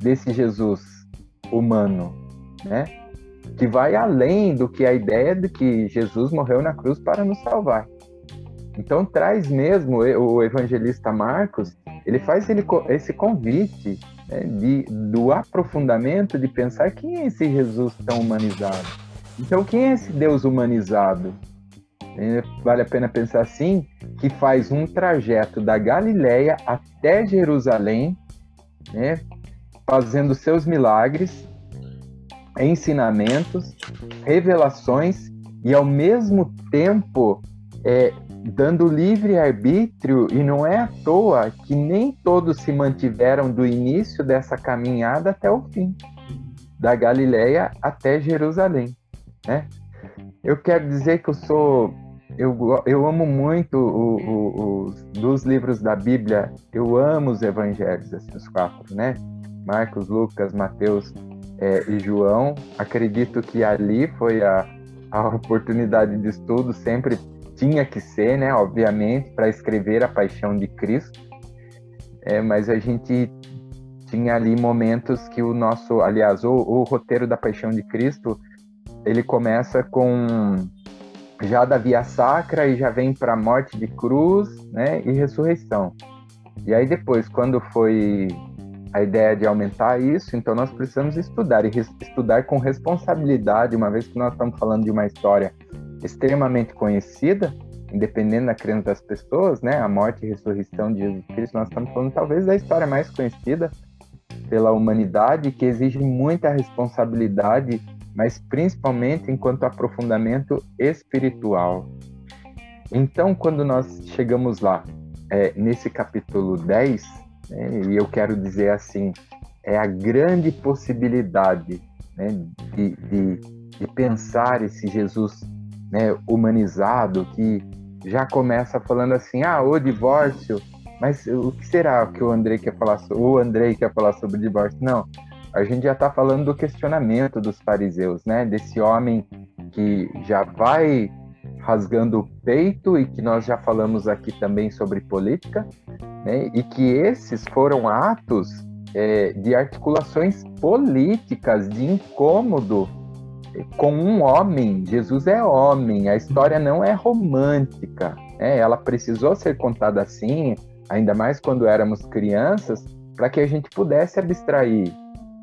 desse Jesus humano, né? Que vai além do que a ideia de que Jesus morreu na cruz para nos salvar. Então traz mesmo o evangelista Marcos, ele faz ele, esse convite né, de, do aprofundamento de pensar quem é esse Jesus tão humanizado. Então quem é esse Deus humanizado? É, vale a pena pensar assim, que faz um trajeto da Galileia até Jerusalém, né, fazendo seus milagres, ensinamentos, revelações e ao mesmo tempo é, dando livre arbítrio, e não é à toa que nem todos se mantiveram do início dessa caminhada até o fim, da Galileia até Jerusalém. Né? Eu quero dizer que eu sou. Eu, eu amo muito o, o, os dos livros da Bíblia, eu amo os evangelhos, os quatro, né? Marcos, Lucas, Mateus, é, e João. Acredito que ali foi a, a oportunidade de estudo, sempre tinha que ser, né, obviamente, para escrever a paixão de Cristo. É, mas a gente tinha ali momentos que o nosso, aliás, o, o roteiro da paixão de Cristo, ele começa com já da via sacra e já vem para morte de cruz, né, e ressurreição. E aí depois, quando foi a ideia de aumentar isso, então nós precisamos estudar e estudar com responsabilidade, uma vez que nós estamos falando de uma história extremamente conhecida, independente da crença das pessoas, né? A morte e ressurreição de Jesus Cristo, nós estamos falando talvez da história mais conhecida. pela humanidade que exige muita responsabilidade, mas principalmente enquanto aprofundamento espiritual. Então, quando nós chegamos lá, é, nesse capítulo 10, né, e eu quero dizer assim, é a grande possibilidade né, de, de, de, pensar esse Jesus né, humanizado, que já começa falando assim, ah, o divórcio, mas o que será que o Andrei quer falar, o Andrei quer falar sobre o divórcio? Não, a gente já está falando do questionamento dos fariseus, né, desse homem que já vai rasgando o peito e que nós já falamos aqui também sobre política, né? e que esses foram atos é, de articulações políticas, de incômodo com um homem. Jesus é homem, a história não é romântica, né? ela precisou ser contada assim, ainda mais quando éramos crianças, para que a gente pudesse abstrair.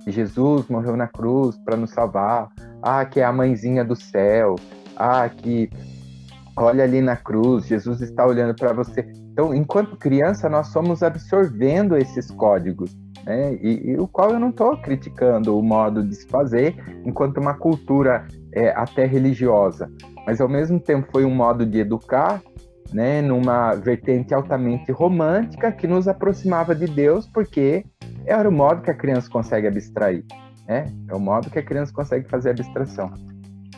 Jesus morreu na cruz para nos salvar. Ah, que é a mãezinha do céu. Ah, que olha ali na cruz, Jesus está olhando para você. Então, enquanto criança, nós somos absorvendo esses códigos, né? E, e o qual eu não estou criticando o modo de se fazer, enquanto uma cultura é, até religiosa, mas ao mesmo tempo foi um modo de educar, né? Numa vertente altamente romântica que nos aproximava de Deus, porque era o modo que a criança consegue abstrair, né? É o modo que a criança consegue fazer abstração.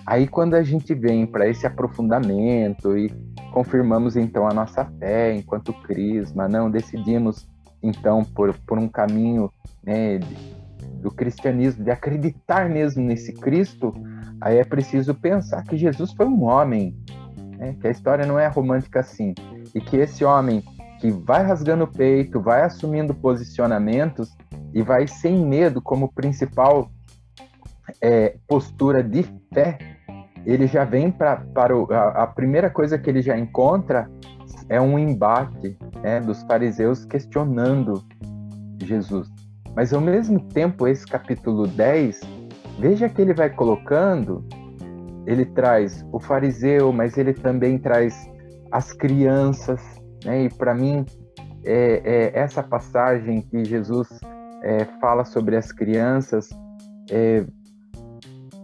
Aí quando a gente vem para esse aprofundamento e confirmamos então a nossa fé enquanto crisma, não decidimos então por, por um caminho né, do cristianismo, de acreditar mesmo nesse Cristo, aí é preciso pensar que Jesus foi um homem, né, que a história não é romântica assim, e que esse homem que vai rasgando o peito, vai assumindo posicionamentos e vai sem medo como principal é, postura de fé ele já vem pra, para o, a, a, primeira coisa que ele já encontra é um embate né, dos fariseus questionando Jesus. Mas ao mesmo tempo, esse capítulo 10, veja que ele vai colocando, ele traz o fariseu, mas ele também traz as crianças, né? E para mim, é, é, essa passagem que Jesus é, fala sobre as crianças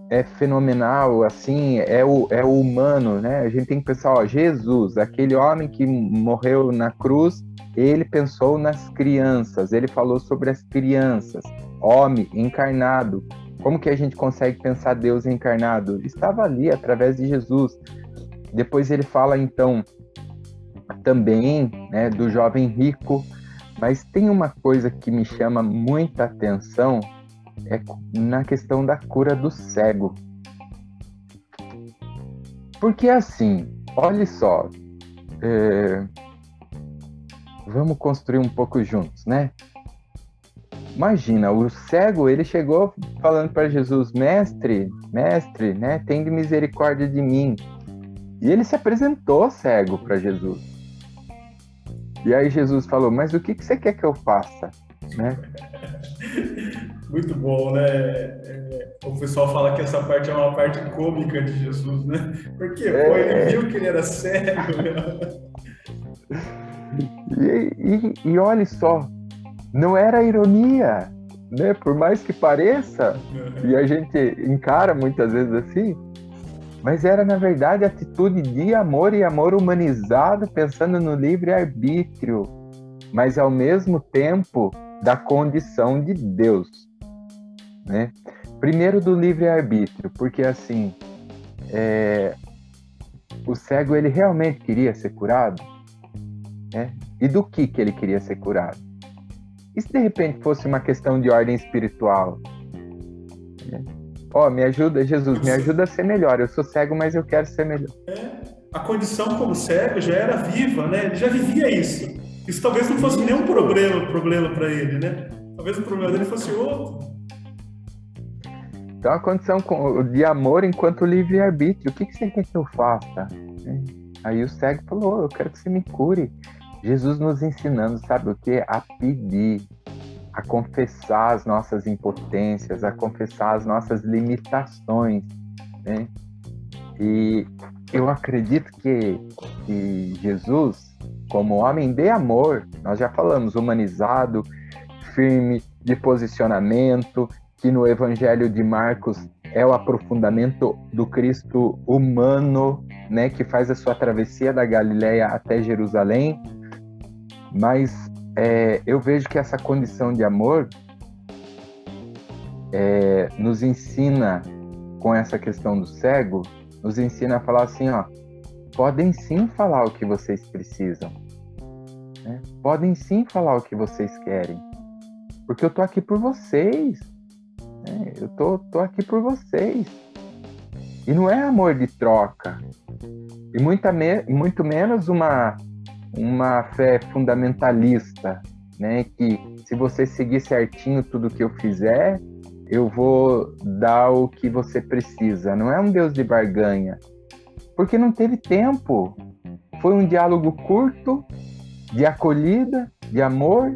é, fenomenal, assim, é o, é o humano, né? A gente tem que pensar, ó, Jesus, aquele homem que morreu na cruz, ele pensou nas crianças, ele falou sobre as crianças, homem encarnado. Como que a gente consegue pensar Deus encarnado? Estava ali através de Jesus. Depois ele fala então também, né, do jovem rico, mas tem uma coisa que me chama muita atenção é na questão da cura do cego. Porque assim, olhe só, é... vamos construir um pouco juntos, né? Imagina, o cego, ele chegou falando para Jesus, mestre, mestre, né, tem misericórdia de mim. E ele se apresentou cego para Jesus. E aí Jesus falou, mas o que, que você quer que eu faça? Né? Muito bom, né? É, o pessoal fala que essa parte é uma parte cômica de Jesus, né? Porque é... pô, ele viu que ele era cego. Né? E, e, e olha só, não era ironia, né? Por mais que pareça, uhum. e a gente encara muitas vezes assim, mas era na verdade atitude de amor e amor humanizado, pensando no livre arbítrio, mas ao mesmo tempo da condição de Deus né? Primeiro do livre-arbítrio, porque assim, é, o cego ele realmente queria ser curado, né? E do que que ele queria ser curado? E se de repente fosse uma questão de ordem espiritual? Né? Ó, oh, me ajuda, Jesus, me ajuda a ser melhor. Eu sou cego, mas eu quero ser melhor. É, a condição como cego já era viva, né? Ele já vivia isso. Isso talvez não fosse nenhum problema, problema para ele, né? Talvez o problema dele fosse outro. Então a condição de amor enquanto livre-arbítrio. O que, que você quer que eu faça? Aí o cego falou: Eu quero que você me cure. Jesus nos ensinando, sabe o que? A pedir, a confessar as nossas impotências, a confessar as nossas limitações. Né? E eu acredito que, que Jesus, como homem de amor, nós já falamos, humanizado, firme, de posicionamento, que no Evangelho de Marcos é o aprofundamento do Cristo humano, né, que faz a sua travessia da Galileia até Jerusalém. Mas é, eu vejo que essa condição de amor é, nos ensina, com essa questão do cego, nos ensina a falar assim, ó, podem sim falar o que vocês precisam, né? podem sim falar o que vocês querem, porque eu tô aqui por vocês, né? eu tô, tô aqui por vocês. E não é amor de troca, e muita me, muito menos uma, uma fé fundamentalista, né? Que se você seguir certinho tudo que eu fizer, eu vou dar o que você precisa. Não é um Deus de barganha, porque não teve tempo. Foi um diálogo curto, de acolhida, de amor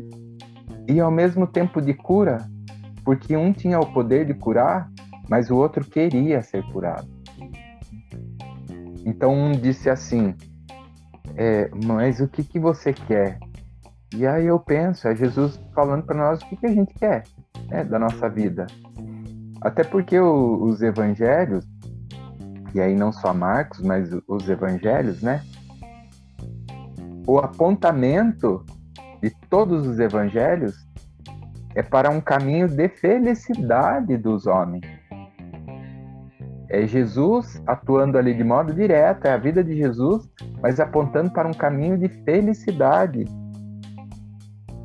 e ao mesmo tempo de cura, porque um tinha o poder de curar, mas o outro queria ser curado. Então um disse assim: é, Mas o que, que você quer? E aí eu penso, é Jesus falando para nós o que, que a gente quer né, da nossa vida. Até porque o, os evangelhos, e aí não só Marcos, mas os evangelhos, né? O apontamento de todos os evangelhos é para um caminho de felicidade dos homens. É Jesus atuando ali de modo direto, é a vida de Jesus, mas apontando para um caminho de felicidade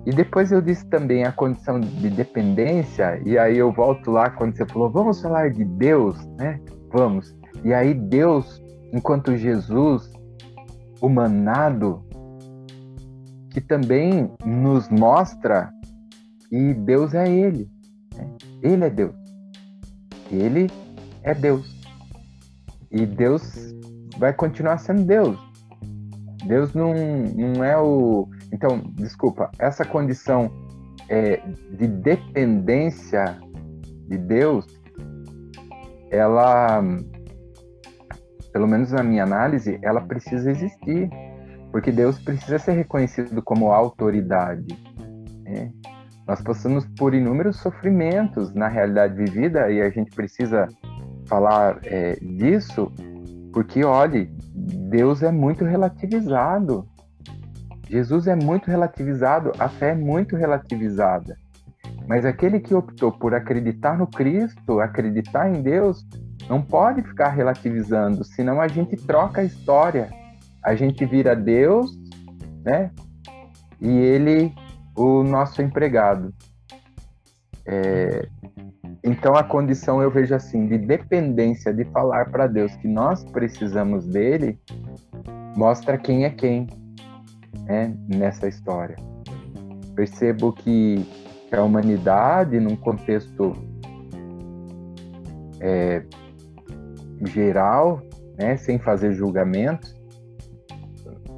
e depois eu disse também a condição de dependência, e aí eu volto lá quando você falou, vamos falar de Deus, né? Vamos. E aí Deus, enquanto Jesus, humanado, que também nos mostra que Deus é Ele. Né? Ele é Deus. Ele é Deus. E Deus vai continuar sendo Deus. Deus não, não é o então, desculpa, essa condição é, de dependência de Deus, ela, pelo menos na minha análise, ela precisa existir, porque Deus precisa ser reconhecido como autoridade. Né? Nós passamos por inúmeros sofrimentos na realidade vivida e a gente precisa falar é, disso, porque, olhe, Deus é muito relativizado. Jesus é muito relativizado, a fé é muito relativizada. Mas aquele que optou por acreditar no Cristo, acreditar em Deus, não pode ficar relativizando, senão a gente troca a história. A gente vira Deus, né? E ele, o nosso empregado. É... Então a condição eu vejo assim de dependência de falar para Deus que nós precisamos dele mostra quem é quem né, nessa história. Percebo que, que a humanidade, num contexto é, geral, né, sem fazer julgamentos,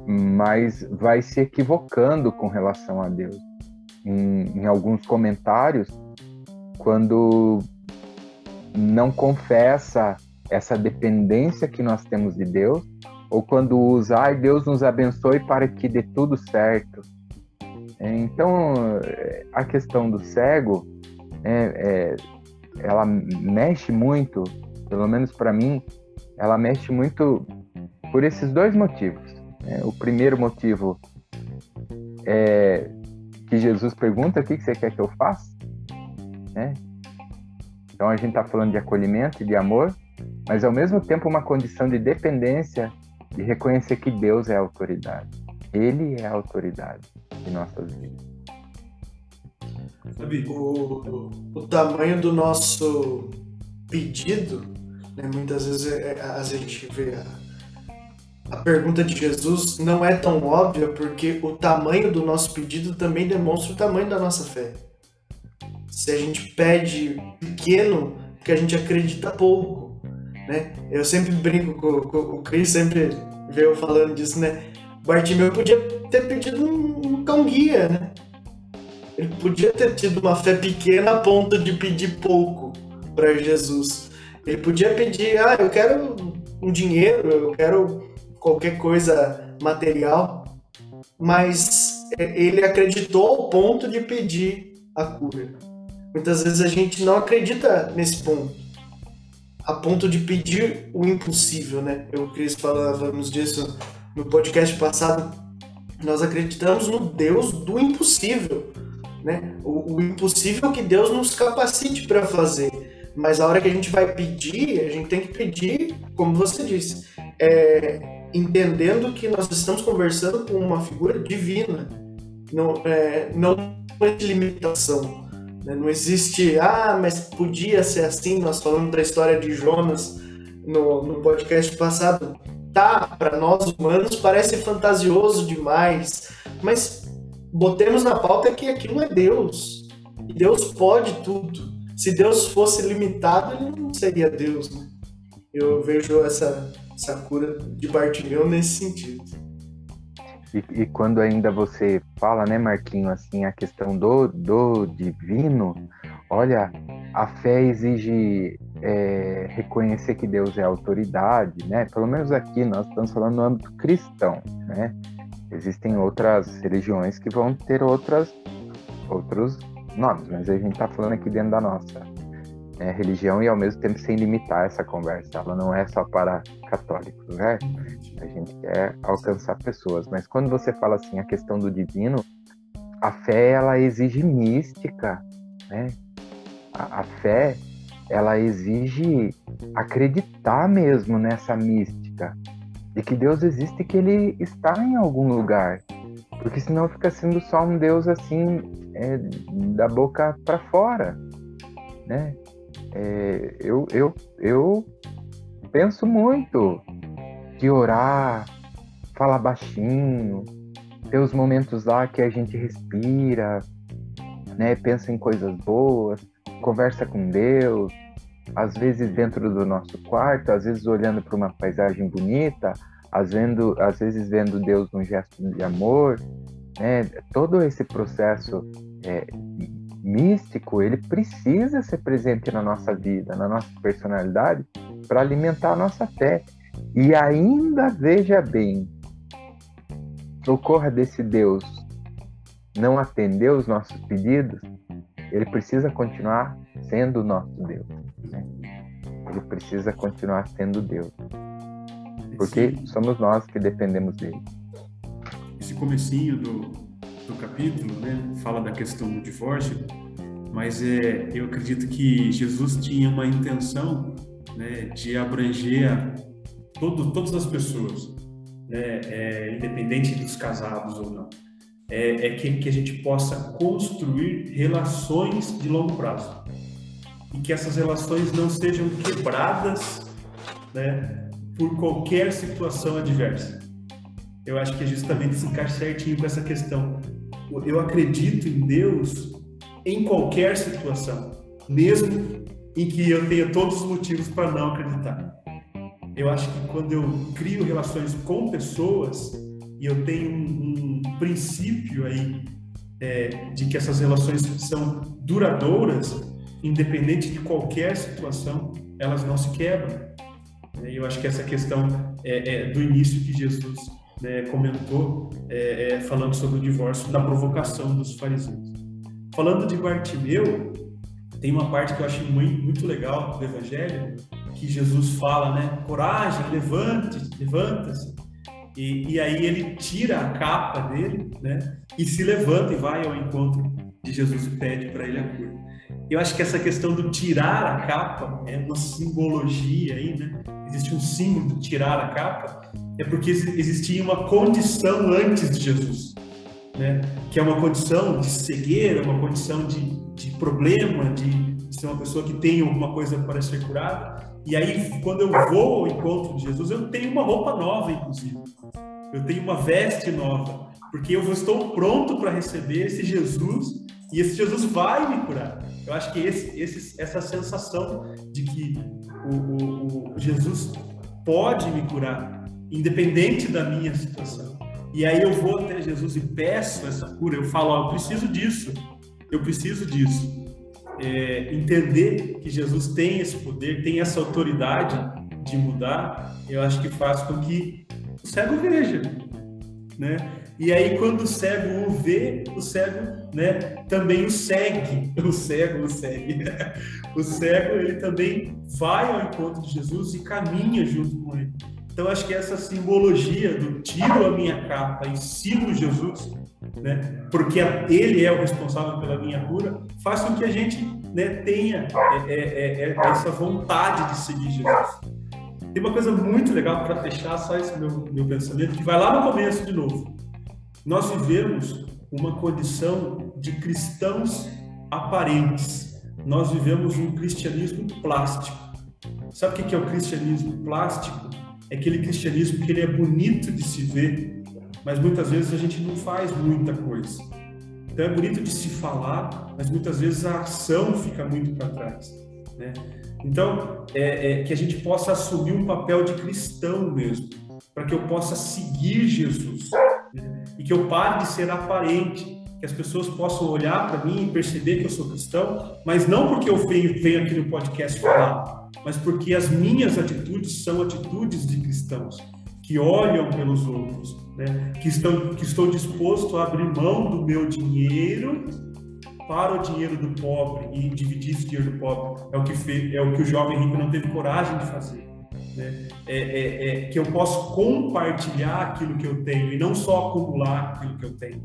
mas vai se equivocando com relação a Deus. Em, em alguns comentários, quando não confessa essa dependência que nós temos de Deus, ou quando usa, ai, Deus nos abençoe para que dê tudo certo. É, então, a questão do cego, é, é, ela mexe muito, pelo menos para mim, ela mexe muito por esses dois motivos. É, o primeiro motivo é que Jesus pergunta: o que você quer que eu faça? É. Então a gente está falando de acolhimento e de amor, mas ao mesmo tempo uma condição de dependência e reconhecer que Deus é a autoridade. Ele é a autoridade de nossas vidas. O, o tamanho do nosso pedido, né, muitas vezes é, é, a gente vê a, a pergunta de Jesus não é tão óbvia porque o tamanho do nosso pedido também demonstra o tamanho da nossa fé. Se a gente pede pequeno, porque a gente acredita pouco né? Eu sempre brinco com, com o Chris, sempre veio falando disso, né? Bartimeu podia ter pedido um, um cão guia, né? Ele podia ter tido uma fé pequena a ponto de pedir pouco para Jesus. Ele podia pedir, ah, eu quero um dinheiro, eu quero qualquer coisa material, mas ele acreditou ao ponto de pedir a cura. muitas vezes a gente não acredita nesse ponto, a ponto de pedir o impossível, né? Eu e o Cris falávamos disso no podcast passado. Nós acreditamos no Deus do impossível, né? O, o impossível que Deus nos capacite para fazer. Mas a hora que a gente vai pedir, a gente tem que pedir, como você disse, é, entendendo que nós estamos conversando com uma figura divina, não, é, não existe limitação. Né? Não existe, ah, mas podia ser assim. Nós falamos da história de Jonas no, no podcast passado. Tá, para nós humanos parece fantasioso demais, mas botemos na pauta que aquilo é Deus. E Deus pode tudo. Se Deus fosse limitado, ele não seria Deus. Né? Eu vejo essa, essa cura de Bartimeu nesse sentido. E, e, quando ainda você fala, né, Marquinho, assim, a questão do, do divino, olha, a fé exige é, reconhecer que Deus é autoridade, né? Pelo menos aqui nós estamos falando no âmbito cristão, né? Existem outras religiões que vão ter outras, outros nomes, mas a gente está falando aqui dentro da nossa é, religião e ao mesmo tempo sem limitar essa conversa. Ela não é só para católicos, né? A gente quer alcançar pessoas. Mas quando você fala assim a questão do divino, a fé ela exige mística, né? A, a fé ela exige acreditar mesmo nessa mística de que Deus existe e que Ele está em algum lugar, porque senão fica sendo só um Deus assim é, da boca para fora, né? É, eu, eu, eu penso muito de orar, falar baixinho, ter os momentos lá que a gente respira, né? Pensa em coisas boas, conversa com Deus, às vezes dentro do nosso quarto, às vezes olhando para uma paisagem bonita, às, vendo, às vezes vendo Deus num gesto de amor, né? Todo esse processo é, místico, ele precisa ser presente na nossa vida, na nossa personalidade, para alimentar a nossa fé. E ainda veja bem, ocorra desse Deus não atender os nossos pedidos, ele precisa continuar sendo o nosso Deus. Né? Ele precisa continuar sendo Deus. Porque somos nós que dependemos dele. Esse comecinho do, do capítulo, né, fala da questão do divórcio, mas é, eu acredito que Jesus tinha uma intenção né, de abranger a todo, todas as pessoas, né, é, independente dos casados ou não. É, é que, que a gente possa construir relações de longo prazo e que essas relações não sejam quebradas né, por qualquer situação adversa. Eu acho que é justamente se encaixa certinho com essa questão eu acredito em Deus em qualquer situação, mesmo em que eu tenha todos os motivos para não acreditar. Eu acho que quando eu crio relações com pessoas e eu tenho um, um princípio aí é, de que essas relações são duradouras, independente de qualquer situação, elas não se quebram. Eu acho que essa questão é, é do início que Jesus né, comentou é, é, falando sobre o divórcio da provocação dos fariseus. Falando de Bartimeu, tem uma parte que eu acho muito, muito legal do Evangelho, que Jesus fala, né, coragem, levante, levanta-se. E, e, aí ele tira a capa dele, né, e se levanta e vai ao encontro de Jesus e pede para ele a cura. Eu acho que essa questão do tirar a capa é uma simbologia aí, né? Existe um símbolo de tirar a capa, é porque existia uma condição antes de Jesus, né? Que é uma condição de cegueira, uma condição de, de problema, de, de ser uma pessoa que tem alguma coisa para ser curada. E aí, quando eu vou ao encontro de Jesus, eu tenho uma roupa nova, inclusive. Eu tenho uma veste nova, porque eu estou pronto para receber esse Jesus e esse Jesus vai me curar. Eu acho que esse, esse, essa sensação de que o, o, o Jesus pode me curar, independente da minha situação. E aí eu vou até Jesus e peço essa cura. Eu falo, eu preciso disso, eu preciso disso. É, entender que Jesus tem esse poder, tem essa autoridade de mudar, eu acho que faz com que o cego veja, né? E aí, quando o cego o vê, o cego né, também o segue. O cego o segue. O cego, ele também vai ao encontro de Jesus e caminha junto com ele. Então, acho que essa simbologia do tiro a minha capa e sigo Jesus, né, porque ele é o responsável pela minha cura, faz com que a gente né, tenha é, é, é, é essa vontade de seguir Jesus. Tem uma coisa muito legal para fechar só esse meu, meu pensamento, que vai lá no começo de novo. Nós vivemos uma condição de cristãos aparentes. Nós vivemos um cristianismo plástico. Sabe o que é o cristianismo plástico? É aquele cristianismo que ele é bonito de se ver, mas muitas vezes a gente não faz muita coisa. Então é bonito de se falar, mas muitas vezes a ação fica muito para trás. Né? Então, é, é, que a gente possa assumir um papel de cristão mesmo, para que eu possa seguir Jesus né? e que eu pare de ser aparente, que as pessoas possam olhar para mim e perceber que eu sou cristão, mas não porque eu venho, venho aqui no podcast falar, mas porque as minhas atitudes são atitudes de cristãos que olham pelos outros, né? que estão que estou disposto a abrir mão do meu dinheiro para o dinheiro do pobre e dividir esse dinheiro do pobre é o que fez, é o que o jovem rico não teve coragem de fazer. Né? É, é, é, que eu posso compartilhar aquilo que eu tenho e não só acumular aquilo que eu tenho.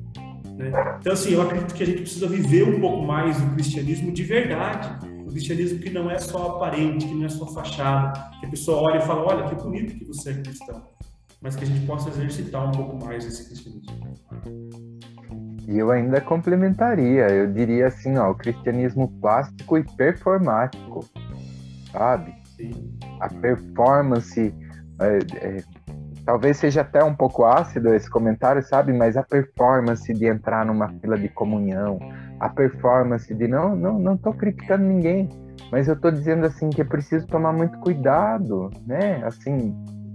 Né? Então, assim, eu acredito que a gente precisa viver um pouco mais o cristianismo de verdade. O cristianismo que não é só aparente, que não é só fachada, que a pessoa olha e fala: olha, que bonito que você é cristão. Mas que a gente possa exercitar um pouco mais esse cristianismo. E eu ainda complementaria, eu diria assim, ó, o cristianismo plástico e performático, sabe? Sim. A performance é, é, talvez seja até um pouco ácido esse comentário, sabe? Mas a performance de entrar numa fila de comunhão, a performance de não, não, não tô criticando ninguém, mas eu tô dizendo assim que é preciso tomar muito cuidado, né? Assim,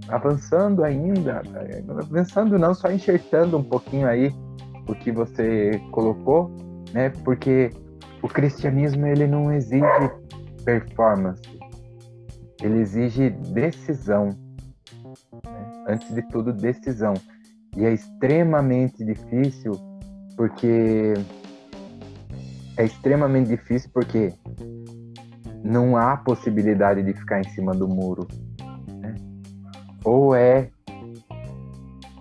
avançando ainda, avançando não só enxertando um pouquinho aí o que você colocou, né? Porque o cristianismo ele não exige performance, ele exige decisão antes de tudo, decisão. E é extremamente difícil porque é extremamente difícil porque não há possibilidade de ficar em cima do muro. Né? Ou é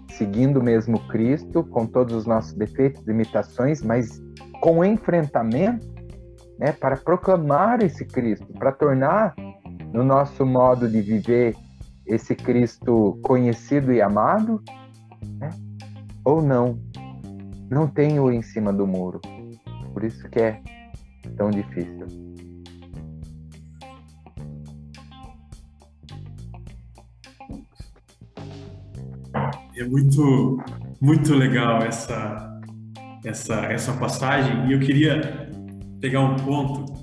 seguindo mesmo Cristo, com todos os nossos defeitos, limitações, mas com enfrentamento, né, para proclamar esse Cristo, para tornar no nosso modo de viver esse Cristo conhecido e amado, né? ou não. Não tem o em cima do muro. Por isso que é tão difícil. É muito, muito legal essa, essa, essa passagem e eu queria pegar um ponto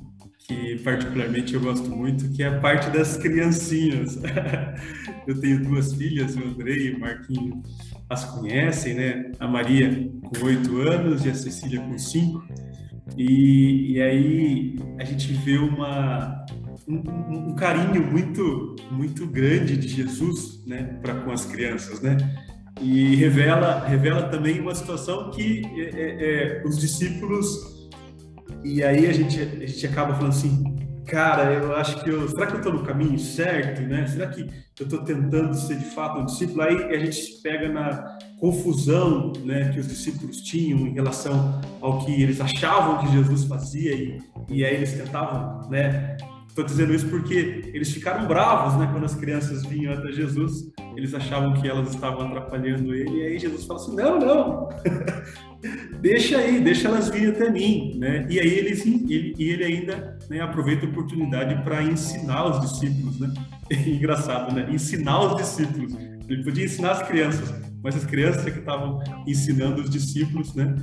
que particularmente eu gosto muito, que é a parte das criancinhas. eu tenho duas filhas, o Andrei e o Marquinho as conhecem, né? A Maria com oito anos e a Cecília com cinco. E, e aí a gente vê uma, um, um, carinho muito, muito grande de Jesus, né, para com as crianças, né? E revela, revela também uma situação que é, é, é os discípulos e aí a gente, a gente acaba falando assim, cara, eu acho que eu, será que eu estou no caminho certo, né? Será que eu estou tentando ser de fato um discípulo? Aí a gente pega na confusão, né, que os discípulos tinham em relação ao que eles achavam que Jesus fazia e, e aí eles tentavam, né? Estou dizendo isso porque eles ficaram bravos, né, quando as crianças vinham até Jesus, eles achavam que elas estavam atrapalhando ele e aí Jesus fala assim, não, não. deixa aí, deixa elas virem até mim, né? E aí eles, ele, ele ainda né, aproveita a oportunidade para ensinar os discípulos, né? engraçado, né? Ensinar os discípulos. Ele podia ensinar as crianças, mas as crianças que estavam ensinando os discípulos, né?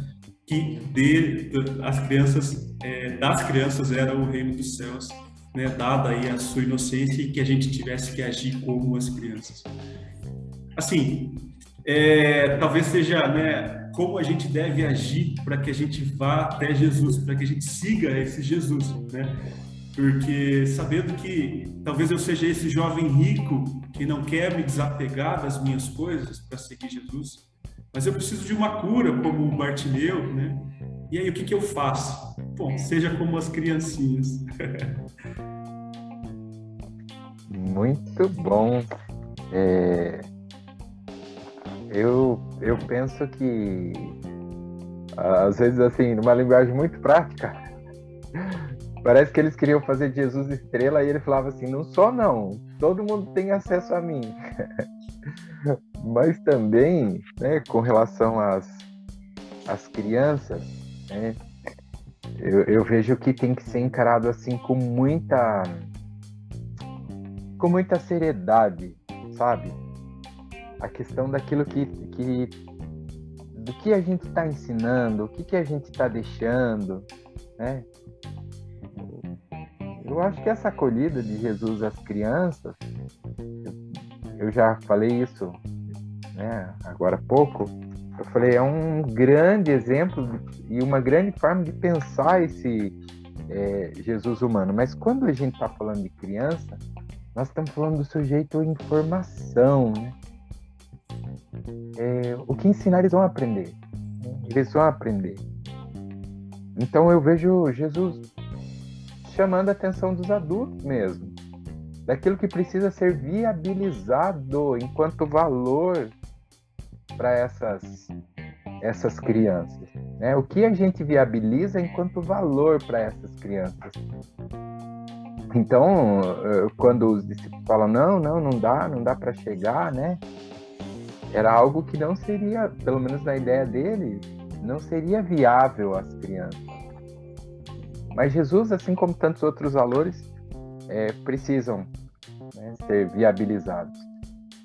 Que de, as crianças, é, das crianças era o reino dos céus, né? Dada aí a sua inocência e que a gente tivesse que agir como as crianças. Assim, é, talvez seja, né? como a gente deve agir para que a gente vá até Jesus, para que a gente siga esse Jesus, né? Porque sabendo que talvez eu seja esse jovem rico que não quer me desapegar das minhas coisas para seguir Jesus, mas eu preciso de uma cura, como o Bartimeu, né? E aí, o que, que eu faço? Bom, seja como as criancinhas. Muito bom. É... Eu, eu penso que, às vezes, assim, numa linguagem muito prática, parece que eles queriam fazer Jesus estrela e ele falava assim: não sou, não, todo mundo tem acesso a mim. Mas também, né, com relação às, às crianças, né, eu, eu vejo que tem que ser encarado assim com muita com muita seriedade, sabe? A questão daquilo que, que do que a gente está ensinando, o que, que a gente está deixando, né? Eu acho que essa acolhida de Jesus às crianças, eu já falei isso, né? Agora há pouco, eu falei é um grande exemplo e uma grande forma de pensar esse é, Jesus humano. Mas quando a gente está falando de criança, nós estamos falando do sujeito em formação, né? É, o que ensinar eles vão aprender. Eles vão aprender. Então eu vejo Jesus chamando a atenção dos adultos mesmo. Daquilo que precisa ser viabilizado enquanto valor para essas, essas crianças. Né? O que a gente viabiliza enquanto valor para essas crianças. Então, eh, quando os discípulos falam, não, não, não dá, não dá para chegar, né? Era algo que não seria, pelo menos na ideia dele, não seria viável às crianças. Mas Jesus, assim como tantos outros valores, é, precisam né, ser viabilizados.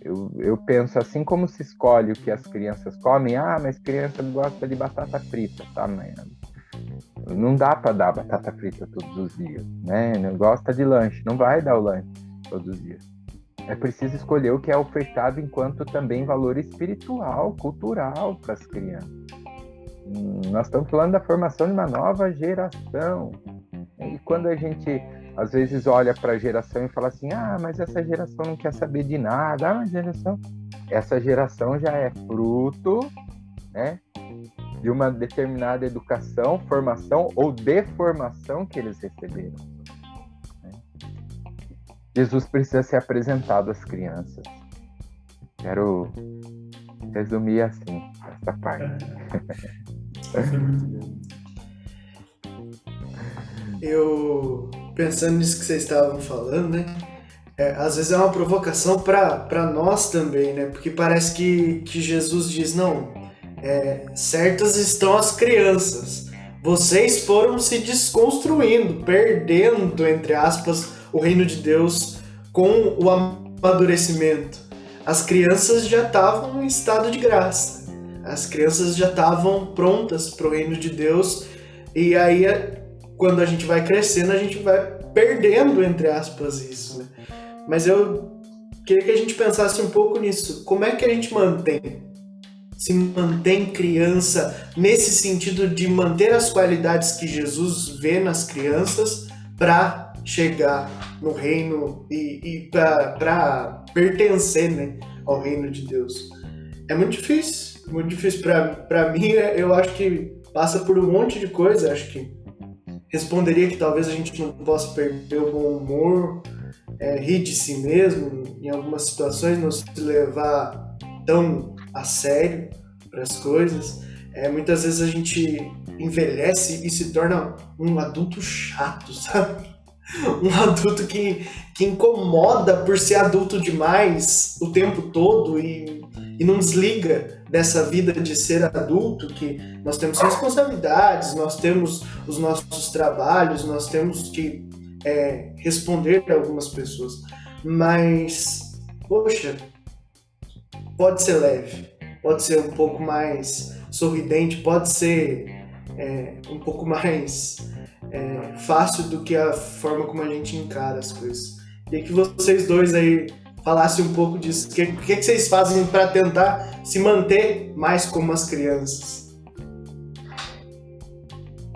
Eu, eu penso assim como se escolhe o que as crianças comem. Ah, mas criança gosta de batata frita, tá, mãe? Não dá para dar batata frita todos os dias, né? Não gosta de lanche, não vai dar o lanche todos os dias. É preciso escolher o que é ofertado enquanto também valor espiritual, cultural para as crianças. Nós estamos falando da formação de uma nova geração. E quando a gente às vezes olha para a geração e fala assim: ah, mas essa geração não quer saber de nada. Ah, mas geração. Essa geração já é fruto né, de uma determinada educação, formação ou deformação que eles receberam. Né? Jesus precisa ser apresentado às crianças. Quero resumir assim essa parte. Eu, pensando nisso que vocês estavam falando, né? É, às vezes é uma provocação para nós também, né? Porque parece que, que Jesus diz: não, é, certas estão as crianças. Vocês foram se desconstruindo, perdendo, entre aspas, o reino de Deus com o amadurecimento. As crianças já estavam em estado de graça. As crianças já estavam prontas para o reino de Deus. E aí, quando a gente vai crescendo, a gente vai perdendo, entre aspas, isso. Né? Mas eu queria que a gente pensasse um pouco nisso. Como é que a gente mantém se mantém criança nesse sentido de manter as qualidades que Jesus vê nas crianças para chegar no reino e, e para pertencer né, ao reino de Deus. É muito difícil, muito difícil. Para mim, eu acho que passa por um monte de coisa. Acho que responderia que talvez a gente não possa perder o bom humor, é, rir de si mesmo em algumas situações, não se levar tão a sério para as coisas. É, muitas vezes a gente envelhece e se torna um adulto chato, sabe? Um adulto que, que incomoda por ser adulto demais o tempo todo e, e não desliga dessa vida de ser adulto, que nós temos responsabilidades, nós temos os nossos trabalhos, nós temos que é, responder para algumas pessoas. Mas, poxa, pode ser leve, pode ser um pouco mais sorridente, pode ser é, um pouco mais é, fácil do que a forma como a gente encara as coisas. Queria que vocês dois aí falassem um pouco disso. O que, que, que vocês fazem para tentar se manter mais como as crianças?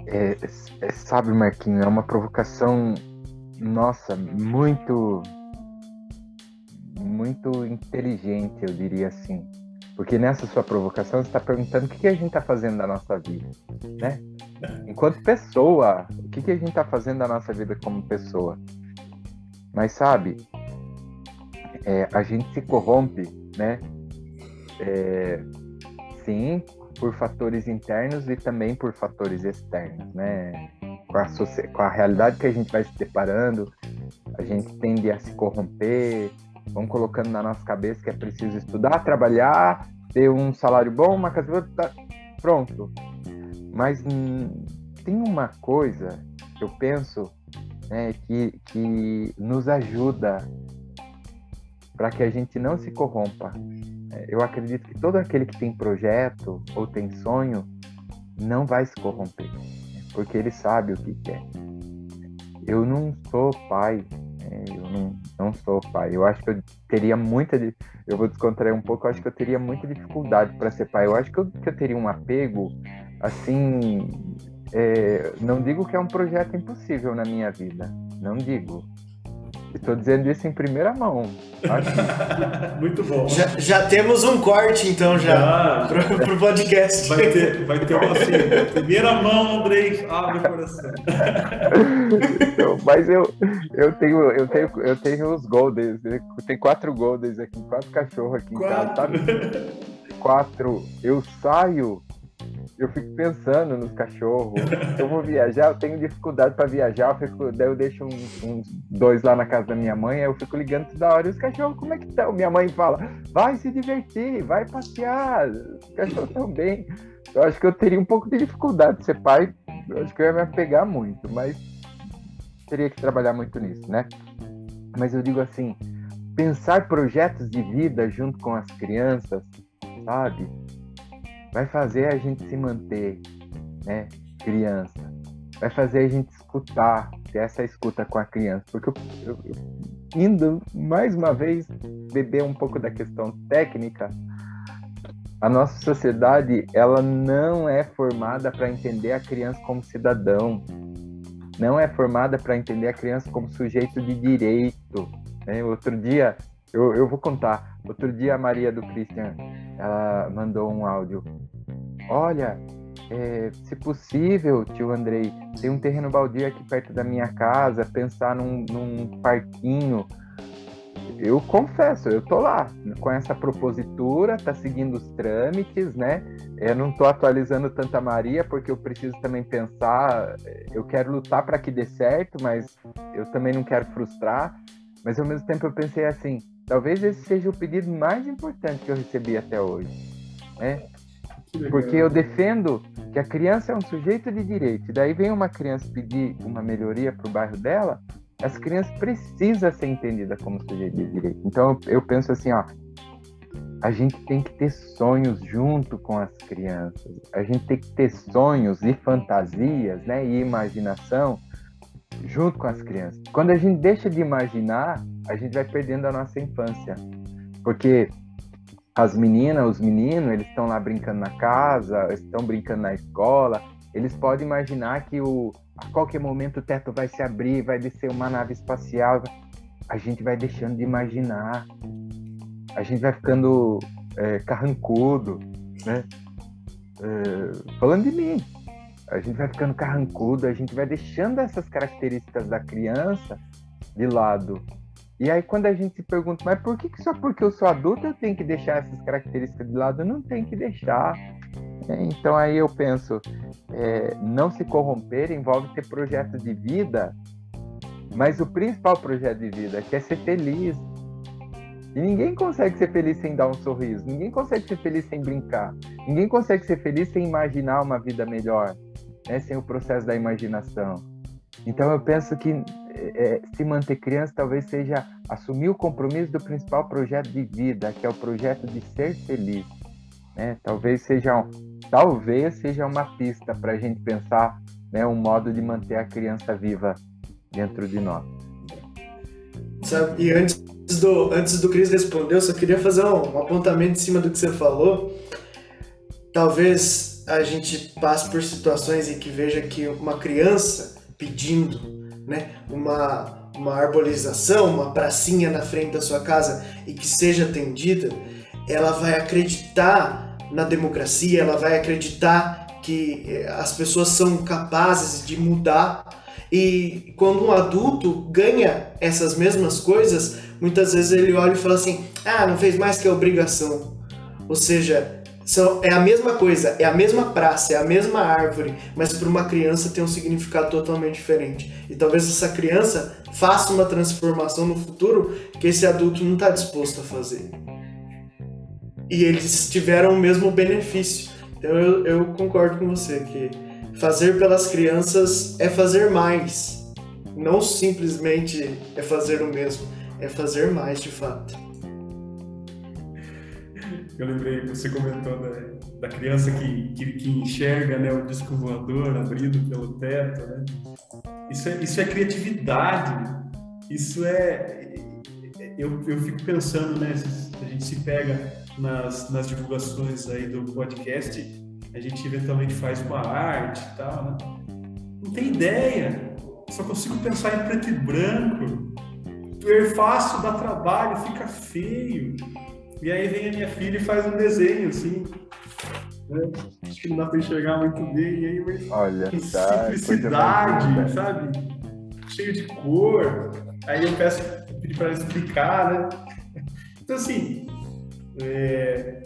É, é, sabe, Marquinhos, é uma provocação, nossa, muito, muito inteligente, eu diria assim Porque nessa sua provocação você está perguntando o que, que a gente está fazendo da nossa vida, né? Enquanto pessoa, o que, que a gente está fazendo da nossa vida como pessoa? Mas sabe, é, a gente se corrompe, né? É, sim, por fatores internos e também por fatores externos, né? Com a, com a realidade que a gente vai se deparando, a gente tende a se corromper, vão colocando na nossa cabeça que é preciso estudar, trabalhar, ter um salário bom, uma casa tá, pronto. Mas tem uma coisa que eu penso né, que, que nos ajuda para que a gente não se corrompa. É, eu acredito que todo aquele que tem projeto ou tem sonho não vai se corromper, porque ele sabe o que quer. Eu não sou pai, né, eu não, não sou pai. Eu acho que eu teria muita. Eu vou descontrair um pouco, eu acho que eu teria muita dificuldade para ser pai. Eu acho que eu, que eu teria um apego, assim. É, não digo que é um projeto impossível na minha vida, não digo. Estou dizendo isso em primeira mão. Muito bom. Já, já, temos um corte, então, já, já. Pro, o podcast. Vai ter, vai ter uma assim, primeira mão, Andrei, abre o coração. Então, mas eu, eu, tenho, eu, tenho, eu tenho os Goldens, tem quatro Goldens aqui, quatro cachorros aqui quatro. em casa, sabe? Quatro. Eu saio eu fico pensando nos cachorros. Eu vou viajar, eu tenho dificuldade para viajar. Eu fico, daí eu deixo uns, uns, dois lá na casa da minha mãe, aí eu fico ligando toda hora. E os cachorros, como é que estão? Minha mãe fala: vai se divertir, vai passear. Os cachorros estão bem. Eu acho que eu teria um pouco de dificuldade de ser pai. Eu acho que eu ia me apegar muito, mas teria que trabalhar muito nisso, né? Mas eu digo assim: pensar projetos de vida junto com as crianças, sabe? Vai fazer a gente se manter, né, criança. Vai fazer a gente escutar, ter essa escuta com a criança. Porque eu, eu, indo mais uma vez beber um pouco da questão técnica, a nossa sociedade ela não é formada para entender a criança como cidadão, não é formada para entender a criança como sujeito de direito. Né? Outro dia eu, eu vou contar. Outro dia a Maria do Christian, ela mandou um áudio. Olha, é, se possível, tio Andrei, tem um terreno baldio aqui perto da minha casa, pensar num, num parquinho. Eu confesso, eu tô lá com essa propositura, tá seguindo os trâmites, né? Eu não tô atualizando tanto a Maria porque eu preciso também pensar, eu quero lutar para que dê certo, mas eu também não quero frustrar. Mas ao mesmo tempo eu pensei assim, Talvez esse seja o pedido mais importante que eu recebi até hoje. Né? Porque eu defendo que a criança é um sujeito de direito. E daí vem uma criança pedir uma melhoria para o bairro dela, essa criança precisa ser entendida como sujeito de direito. Então eu penso assim, ó, a gente tem que ter sonhos junto com as crianças. A gente tem que ter sonhos e fantasias, né, e imaginação junto com as crianças. Quando a gente deixa de imaginar, a gente vai perdendo a nossa infância. Porque as meninas, os meninos, eles estão lá brincando na casa, estão brincando na escola, eles podem imaginar que o, a qualquer momento o teto vai se abrir, vai descer uma nave espacial. A gente vai deixando de imaginar. A gente vai ficando é, carrancudo, né? É, falando de mim, a gente vai ficando carrancudo, a gente vai deixando essas características da criança de lado e aí quando a gente se pergunta, mas por que, que só porque eu sou adulto eu tenho que deixar essas características de lado? Não tenho que deixar. É, então aí eu penso, é, não se corromper envolve ter projeto de vida, mas o principal projeto de vida é ser feliz. E ninguém consegue ser feliz sem dar um sorriso, ninguém consegue ser feliz sem brincar, ninguém consegue ser feliz sem imaginar uma vida melhor, né? sem o processo da imaginação. Então eu penso que é, se manter criança talvez seja assumir o compromisso do principal projeto de vida, que é o projeto de ser feliz. Né? Talvez seja talvez seja uma pista para a gente pensar né, um modo de manter a criança viva dentro de nós. E antes do, antes do Cris responder, eu só queria fazer um, um apontamento em cima do que você falou. Talvez a gente passe por situações em que veja que uma criança pedindo né, uma, uma arborização, uma pracinha na frente da sua casa e que seja atendida, ela vai acreditar na democracia, ela vai acreditar que eh, as pessoas são capazes de mudar. E quando um adulto ganha essas mesmas coisas, muitas vezes ele olha e fala assim: ah, não fez mais que a obrigação. Ou seja, é a mesma coisa, é a mesma praça, é a mesma árvore, mas para uma criança tem um significado totalmente diferente. E talvez essa criança faça uma transformação no futuro que esse adulto não está disposto a fazer. E eles tiveram o mesmo benefício. Então eu, eu concordo com você que fazer pelas crianças é fazer mais, não simplesmente é fazer o mesmo, é fazer mais de fato. Eu lembrei, você comentou da, da criança que, que, que, enxerga né, o disco voador abrido pelo teto. Né? Isso, é, isso é criatividade, isso é. Eu, eu fico pensando, né? A gente se pega nas, nas divulgações aí do podcast, a gente eventualmente faz uma arte e tal, né? Não tem ideia, só consigo pensar em preto e branco. O fácil dá trabalho, fica feio. E aí vem a minha filha e faz um desenho, assim. Né? Acho que não dá para enxergar muito bem. E aí vai Olha, tá, simplicidade, sabe? Cheio de cor. Aí eu peço para ela explicar, né? Então, assim, é,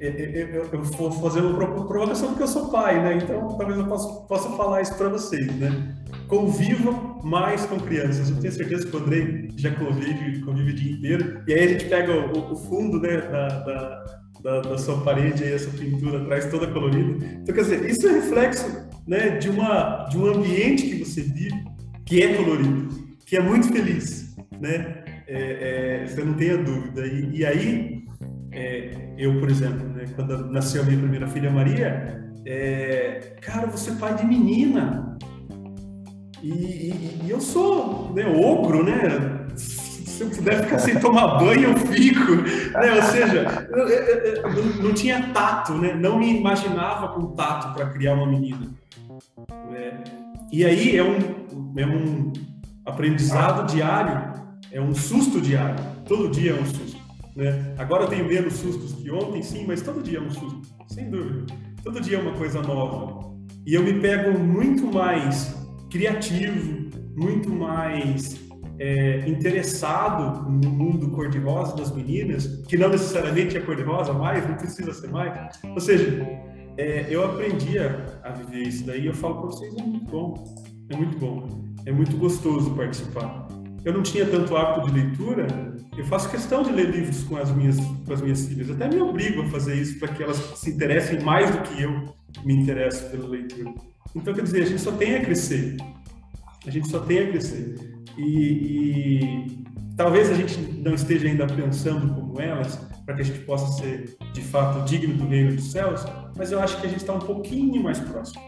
é, é, eu, eu vou fazer uma provocação porque eu sou pai, né? Então, talvez eu possa, possa falar isso para vocês, né? Conviva mais com crianças. Eu tenho certeza que o Andrei já convive, convive o dia inteiro. E aí a gente pega o, o fundo né, da, da, da, da, sua parede, aí, essa pintura atrás toda colorida. Então, quer dizer, isso é reflexo né, de, uma, de um ambiente que você vive que é colorido, que é muito feliz, né? É, é, você não tenha dúvida. E, e aí, é, eu, por exemplo, né, quando nasceu a minha primeira filha Maria, é, cara, você é pai de menina. E, e, e eu sou né, ogro, né? Se eu puder ficar sem tomar banho, eu fico. Né? Ou seja, eu, eu, eu, não tinha tato, né? Não me imaginava com tato para criar uma menina. É, e aí é um, é um aprendizado diário, é um susto diário. Todo dia é um susto. Né? Agora eu tenho menos sustos que ontem, sim, mas todo dia é um susto, sem dúvida. Todo dia é uma coisa nova. E eu me pego muito mais criativo, muito mais é, interessado no mundo cor-de-rosa das meninas, que não necessariamente é cor-de-rosa mais, não precisa ser mais. Ou seja, é, eu aprendi a, viver isso daí. Eu falo para vocês, é muito bom, é muito bom, é muito gostoso participar. Eu não tinha tanto hábito de leitura, eu faço questão de ler livros com as minhas, com as minhas filhas. Até me obrigo a fazer isso para que elas se interessem mais do que eu me interesso pela leitura. Então, quer dizer, a gente só tem a crescer. A gente só tem a crescer. E, e talvez a gente não esteja ainda pensando como elas, para que a gente possa ser, de fato, digno do reino dos céus, mas eu acho que a gente está um pouquinho mais próximo.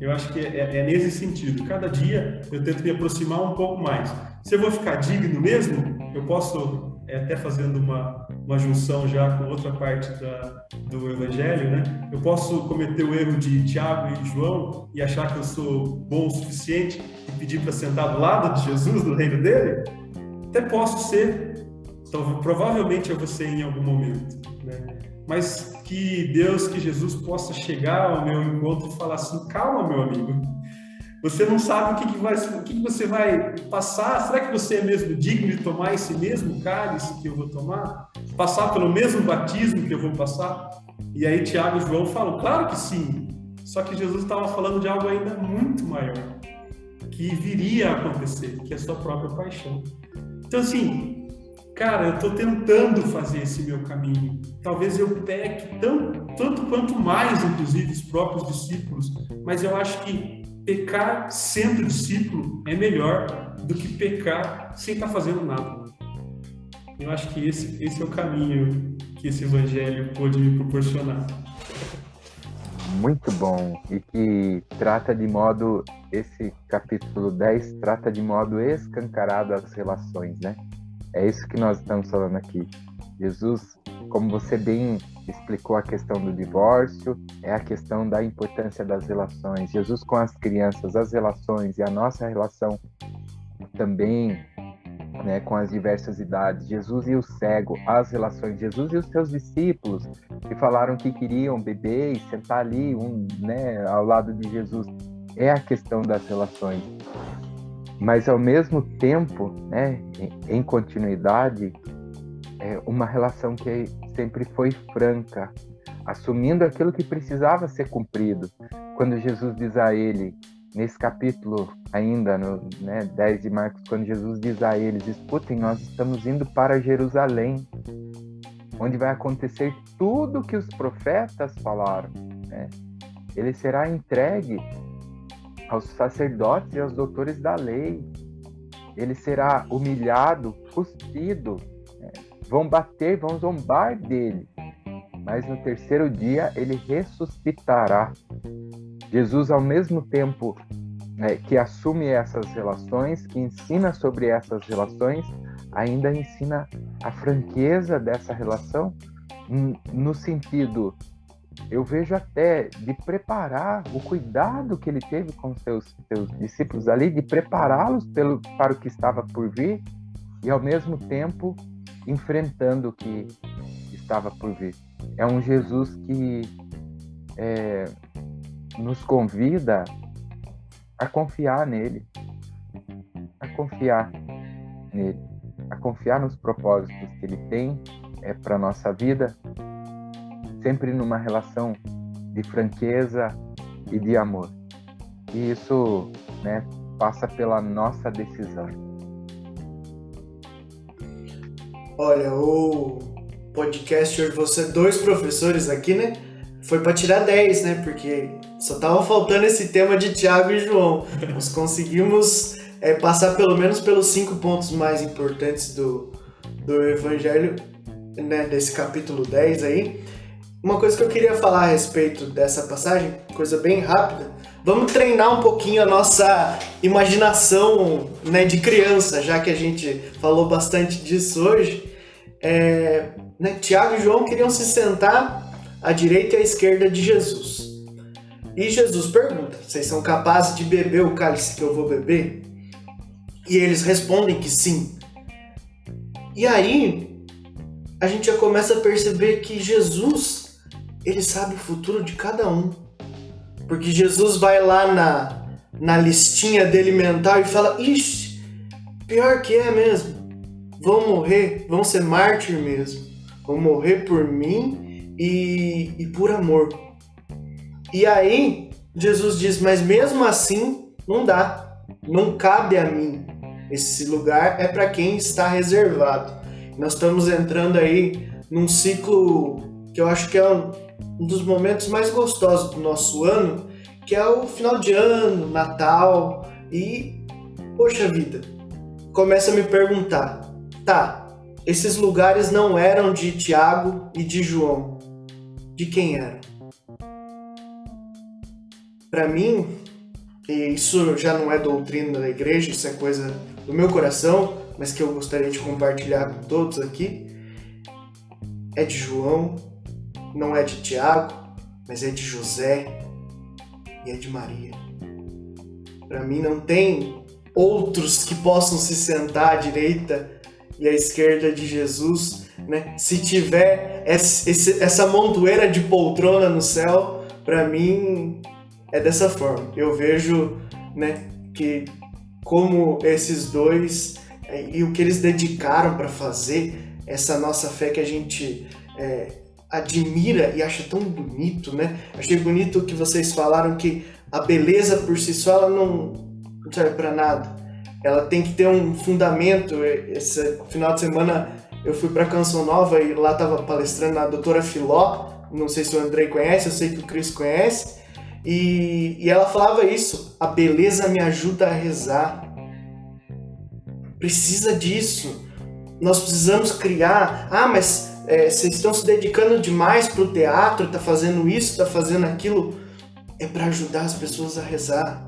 Eu acho que é, é, nesse sentido. Cada dia eu tento me aproximar um pouco mais. Se eu vou ficar digno mesmo, eu posso, é, até fazendo uma, uma junção já com outra parte da, do Evangelho, né? Eu posso cometer o erro de Tiago e João e achar que eu sou bom o suficiente e pedir para sentar do lado de Jesus no reino dele? Até posso ser, então, provavelmente eu vou ser em algum momento, né? Mas que Deus, que Jesus possa chegar ao meu encontro e falar assim: calma, meu amigo, você não sabe o que, que, vai, o que, que você vai passar. Será que você é mesmo digno de tomar esse mesmo cálice que eu vou tomar? Passar pelo mesmo batismo que eu vou passar? E aí Tiago e João falam: claro que sim. Só que Jesus estava falando de algo ainda muito maior, que viria a acontecer, que é a sua própria paixão. Então, assim, cara, eu estou tentando fazer esse meu caminho. Talvez eu peque tão, tanto quanto mais, inclusive, os próprios discípulos, mas eu acho que pecar sendo discípulo é melhor do que pecar sem estar tá fazendo nada. Eu acho que esse, esse é o caminho que esse evangelho pode me proporcionar. Muito bom. E que trata de modo, esse capítulo 10 trata de modo escancarado as relações, né? É isso que nós estamos falando aqui. Jesus, como você bem explicou a questão do divórcio, é a questão da importância das relações. Jesus com as crianças, as relações e a nossa relação também né, com as diversas idades, Jesus e o cego, as relações, Jesus e os seus discípulos, que falaram que queriam beber e sentar ali um, né, ao lado de Jesus, é a questão das relações. Mas ao mesmo tempo, né, em continuidade, é uma relação que sempre foi franca, assumindo aquilo que precisava ser cumprido. Quando Jesus diz a ele, nesse capítulo ainda, no né, 10 de Marcos, quando Jesus diz a eles: escutem, nós estamos indo para Jerusalém, onde vai acontecer tudo que os profetas falaram. Né? Ele será entregue aos sacerdotes e aos doutores da lei. Ele será humilhado, cuspido. Vão bater, vão zombar dele. Mas no terceiro dia ele ressuscitará. Jesus, ao mesmo tempo é, que assume essas relações, que ensina sobre essas relações, ainda ensina a franqueza dessa relação, no sentido, eu vejo até de preparar o cuidado que ele teve com seus, seus discípulos ali, de prepará-los para o que estava por vir e ao mesmo tempo enfrentando o que estava por vir. É um Jesus que é, nos convida a confiar nele, a confiar nele, a confiar nos propósitos que ele tem é, para nossa vida, sempre numa relação de franqueza e de amor. E isso né, passa pela nossa decisão. Olha, o podcast você dois professores aqui, né? Foi para tirar 10, né? Porque só tava faltando esse tema de Tiago e João. Nós conseguimos é, passar pelo menos pelos cinco pontos mais importantes do, do Evangelho, né, desse capítulo 10 aí. Uma coisa que eu queria falar a respeito dessa passagem, coisa bem rápida, vamos treinar um pouquinho a nossa imaginação né, de criança, já que a gente falou bastante disso hoje. É, né, Tiago e João queriam se sentar à direita e à esquerda de Jesus. E Jesus pergunta: Vocês são capazes de beber o cálice que eu vou beber? E eles respondem que sim. E aí a gente já começa a perceber que Jesus, ele sabe o futuro de cada um. Porque Jesus vai lá na, na listinha dele mental e fala: Ixi, pior que é mesmo. Vão morrer, vão ser mártir mesmo. Vão morrer por mim e, e por amor. E aí, Jesus diz: Mas mesmo assim, não dá, não cabe a mim. Esse lugar é para quem está reservado. Nós estamos entrando aí num ciclo que eu acho que é um dos momentos mais gostosos do nosso ano, que é o final de ano, Natal e poxa vida, começa a me perguntar, tá? Esses lugares não eram de Tiago e de João. De quem eram? Para mim, e isso já não é doutrina da igreja, isso é coisa do meu coração, mas que eu gostaria de compartilhar com todos aqui, é de João, não é de Tiago, mas é de José e é de Maria. Para mim não tem outros que possam se sentar à direita e à esquerda de Jesus, né? Se tiver essa montoeira de poltrona no céu, para mim é dessa forma. Eu vejo, né, que como esses dois é, e o que eles dedicaram para fazer essa nossa fé que a gente é, admira e acha tão bonito, né? Achei bonito que vocês falaram que a beleza por si só ela não, serve para nada. Ela tem que ter um fundamento. Esse final de semana eu fui para Canção Nova e lá tava palestrando a doutora Filó. Não sei se o Andrei conhece, eu sei que o Cris conhece. E, e ela falava isso: a beleza me ajuda a rezar. Precisa disso. Nós precisamos criar. Ah, mas é, vocês estão se dedicando demais para o teatro, tá fazendo isso, tá fazendo aquilo. É para ajudar as pessoas a rezar.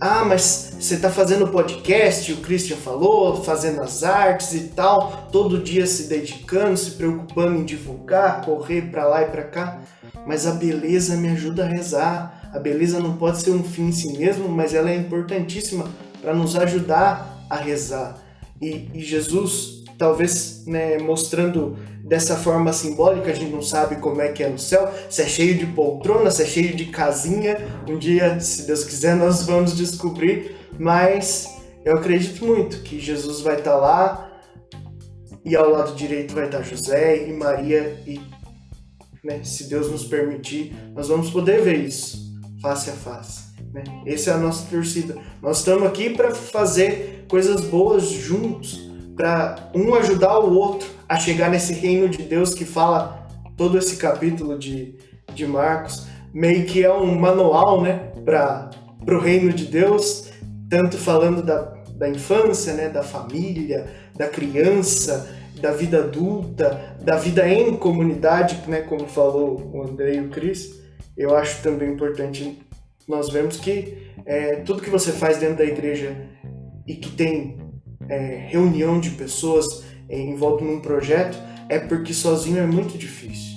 Ah, mas você está fazendo podcast, o Christian falou, fazendo as artes e tal, todo dia se dedicando, se preocupando em divulgar, correr para lá e para cá mas a beleza me ajuda a rezar. A beleza não pode ser um fim em si mesmo, mas ela é importantíssima para nos ajudar a rezar. e, e Jesus, talvez né, mostrando dessa forma simbólica, a gente não sabe como é que é no céu, se é cheio de poltrona, se é cheio de casinha. Um dia, se Deus quiser, nós vamos descobrir, mas eu acredito muito que Jesus vai estar lá e ao lado direito vai estar José e Maria e né, se Deus nos permitir, nós vamos poder ver isso face a face. Né? Essa é a nossa torcida. Nós estamos aqui para fazer coisas boas juntos, para um ajudar o outro a chegar nesse reino de Deus que fala todo esse capítulo de, de Marcos, meio que é um manual né, para o reino de Deus, tanto falando da, da infância, né, da família, da criança, da vida adulta, da vida em comunidade, né, como falou o André e o Cris, eu acho também importante nós vemos que é, tudo que você faz dentro da igreja e que tem é, reunião de pessoas é, em volta num projeto é porque sozinho é muito difícil.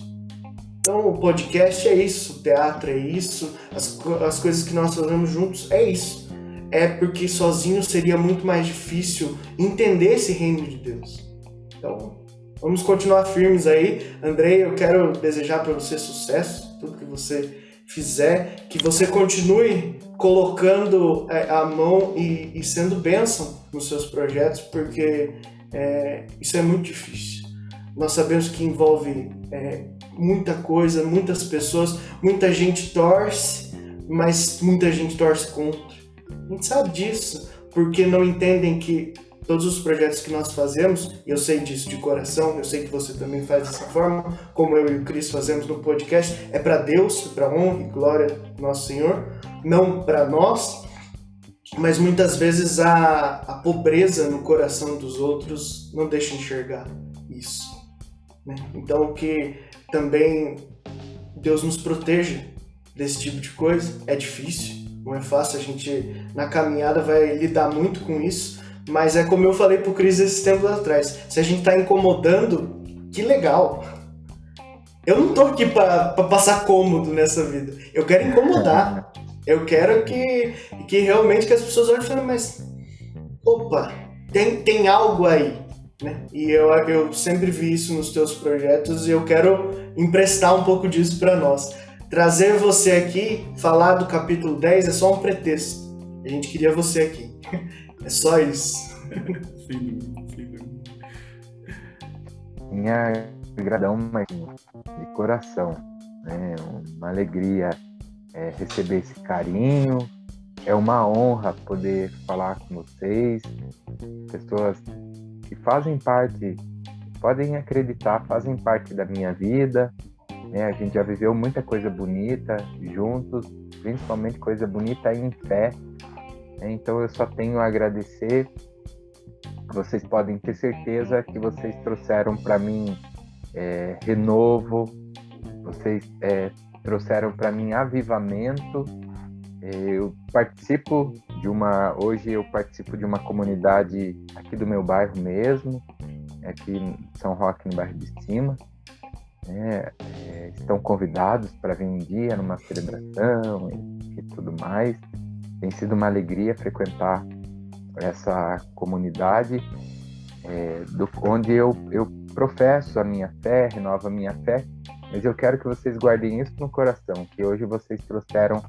Então o podcast é isso, o teatro é isso, as, as coisas que nós fazemos juntos é isso. É porque sozinho seria muito mais difícil entender esse reino de Deus. Então, vamos continuar firmes aí. Andrei, eu quero desejar para você sucesso, tudo que você fizer, que você continue colocando é, a mão e, e, sendo bênção nos seus projetos, porque é, isso é muito difícil. Nós sabemos que envolve é, muita coisa, muitas pessoas, muita gente torce, mas muita gente torce contra. A gente sabe disso, porque não entendem que todos os projetos que nós fazemos, e eu sei disso de coração, eu sei que você também faz dessa forma, como eu e o Cris fazemos no podcast, é para Deus, para honra e glória do nosso Senhor, não para nós, mas muitas vezes a, a pobreza no coração dos outros não deixa enxergar isso. Né? Então que também Deus nos proteja desse tipo de coisa, é difícil, não é fácil, a gente na caminhada vai lidar muito com isso, mas é como eu falei pro Cris esses tempos atrás. Se a gente tá incomodando, que legal. Eu não tô aqui para passar cômodo nessa vida. Eu quero incomodar. Eu quero que, que realmente que as pessoas olhem e falem, mas opa, tem, tem algo aí. Né? E eu, eu sempre vi isso nos teus projetos e eu quero emprestar um pouco disso para nós. Trazer você aqui, falar do capítulo 10 é só um pretexto. A gente queria você aqui. É só isso. sim, sim. Minha gratidão, mas de coração. Né? Uma alegria é, receber esse carinho. É uma honra poder falar com vocês, pessoas que fazem parte, podem acreditar, fazem parte da minha vida. Né? A gente já viveu muita coisa bonita juntos, principalmente coisa bonita em fé. Né? Então eu só tenho a agradecer. Vocês podem ter certeza que vocês trouxeram para mim é, renovo, vocês é, trouxeram para mim avivamento. É, eu participo de uma, hoje eu participo de uma comunidade aqui do meu bairro mesmo, aqui em São Roque, no bairro de cima. É, é, estão convidados para vir um dia numa celebração e, e tudo mais. Tem sido uma alegria frequentar essa comunidade, é, do, onde eu, eu professo a minha fé, renovo a minha fé, mas eu quero que vocês guardem isso no coração, que hoje vocês trouxeram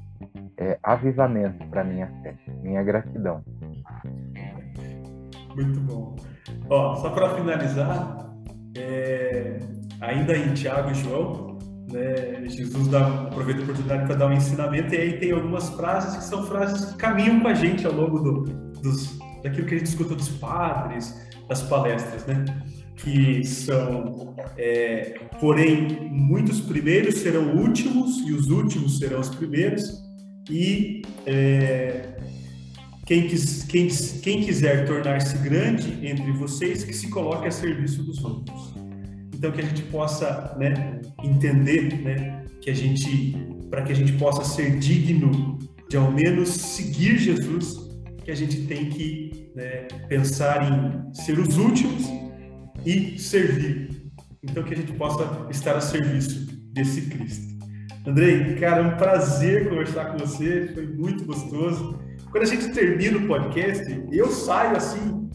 é, avivamento para minha fé, minha gratidão. Muito bom. Ó, só para finalizar, é, ainda em Tiago e João, né, Jesus dá, aproveita a oportunidade para dar um ensinamento, e aí tem algumas frases que são frases que caminham com a gente ao longo do, dos, daquilo que a gente escuta dos padres, das palestras, né? Que são, é, porém, muitos primeiros serão últimos e os últimos serão os primeiros, e é, quem, quis, quem, quem quiser tornar-se grande entre vocês, que se coloque a serviço dos outros. Então que a gente possa né, entender né, que a gente, para que a gente possa ser digno de ao menos seguir Jesus, que a gente tem que né, pensar em ser os últimos e servir. Então que a gente possa estar a serviço desse Cristo. Andrei, cara, é um prazer conversar com você, foi muito gostoso. Quando a gente termina o podcast, eu saio assim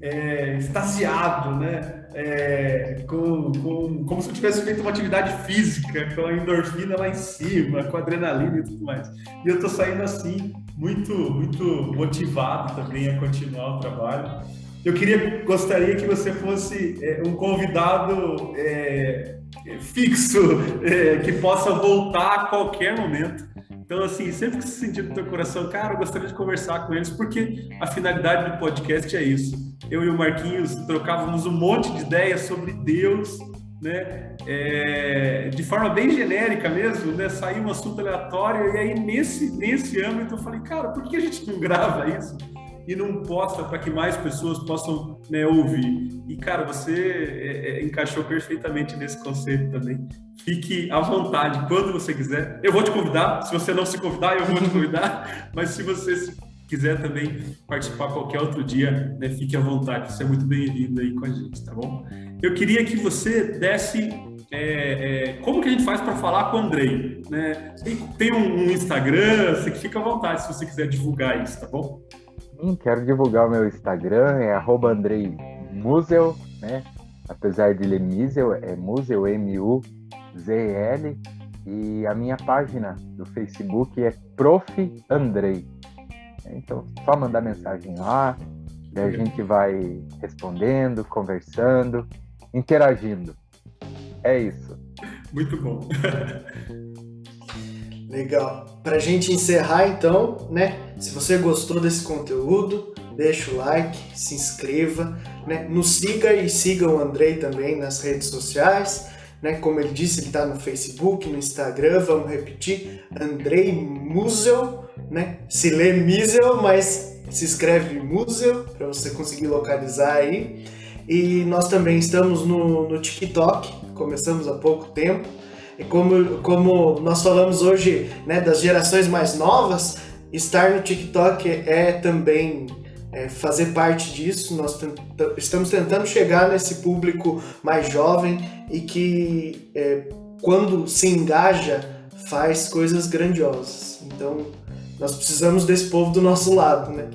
é, extasiado, né? É, com, com, como se eu tivesse feito uma atividade física, com a endorfina lá em cima, com adrenalina e tudo mais. E eu tô saindo assim, muito, muito motivado também a continuar o trabalho. Eu queria, gostaria que você fosse é, um convidado é, fixo, é, que possa voltar a qualquer momento. Então, assim, sempre que você sentir no teu coração, cara, eu gostaria de conversar com eles, porque a finalidade do podcast é isso. Eu e o Marquinhos trocávamos um monte de ideias sobre Deus, né? É, de forma bem genérica mesmo, né? Saiu um assunto aleatório, e aí nesse, nesse âmbito eu falei, cara, por que a gente não grava isso? e não posta para que mais pessoas possam né, ouvir. E, cara, você é, é, encaixou perfeitamente nesse conceito também. Fique à vontade, quando você quiser. Eu vou te convidar, se você não se convidar, eu vou te convidar, mas se você quiser também participar qualquer outro dia, né, fique à vontade. Você é muito bem-vindo aí com a gente, tá bom? Eu queria que você desse é, é, como que a gente faz para falar com o Andrei? Né? Tem, tem um, um, Instagram, você fica à vontade se você quiser divulgar isso, tá bom? Sim, quero divulgar o meu Instagram, é @andreimusel, né? Apesar de ler Misel, é Musel, M-U-Z-L. E a minha página do Facebook é Prof. Andrei. Então, só mandar mensagem lá, e a gente vai respondendo, conversando, interagindo. É isso. Muito bom. Legal. Para a gente encerrar, então, né? Se você gostou desse conteúdo, deixa o like, se inscreva, né? Nos siga e siga o Andrei também nas redes sociais, né? Como ele disse, ele está no Facebook, no Instagram. Vamos repetir, Andrei Musel, né? Se lê Misel, mas se escreve Musel para você conseguir localizar aí. E nós também estamos no, no TikTok, começamos há pouco tempo. E como, como nós falamos hoje né, das gerações mais novas, estar no TikTok é também é, fazer parte disso. Nós estamos tentando chegar nesse público mais jovem e que, é, quando se engaja, faz coisas grandiosas. Então, nós precisamos desse povo do nosso lado, né?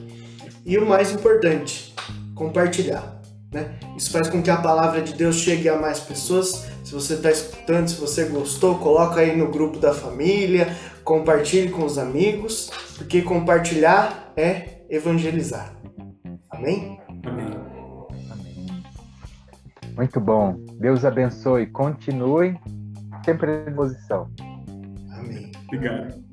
E o mais importante, compartilhar. Né? Isso faz com que a palavra de Deus chegue a mais pessoas se você está escutando, se você gostou, coloca aí no grupo da família, compartilhe com os amigos, porque compartilhar é evangelizar. Amém? Amém. Amém. Muito bom. Deus abençoe. Continue sempre à disposição. Amém. Obrigado.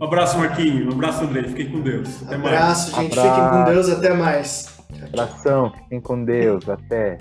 Um abraço, Marquinho. Um abraço, André. Fiquem com Deus. Até abraço, mais. gente. Abraço. Fiquem com Deus. Até mais. Abração. Fiquem com Deus. Até.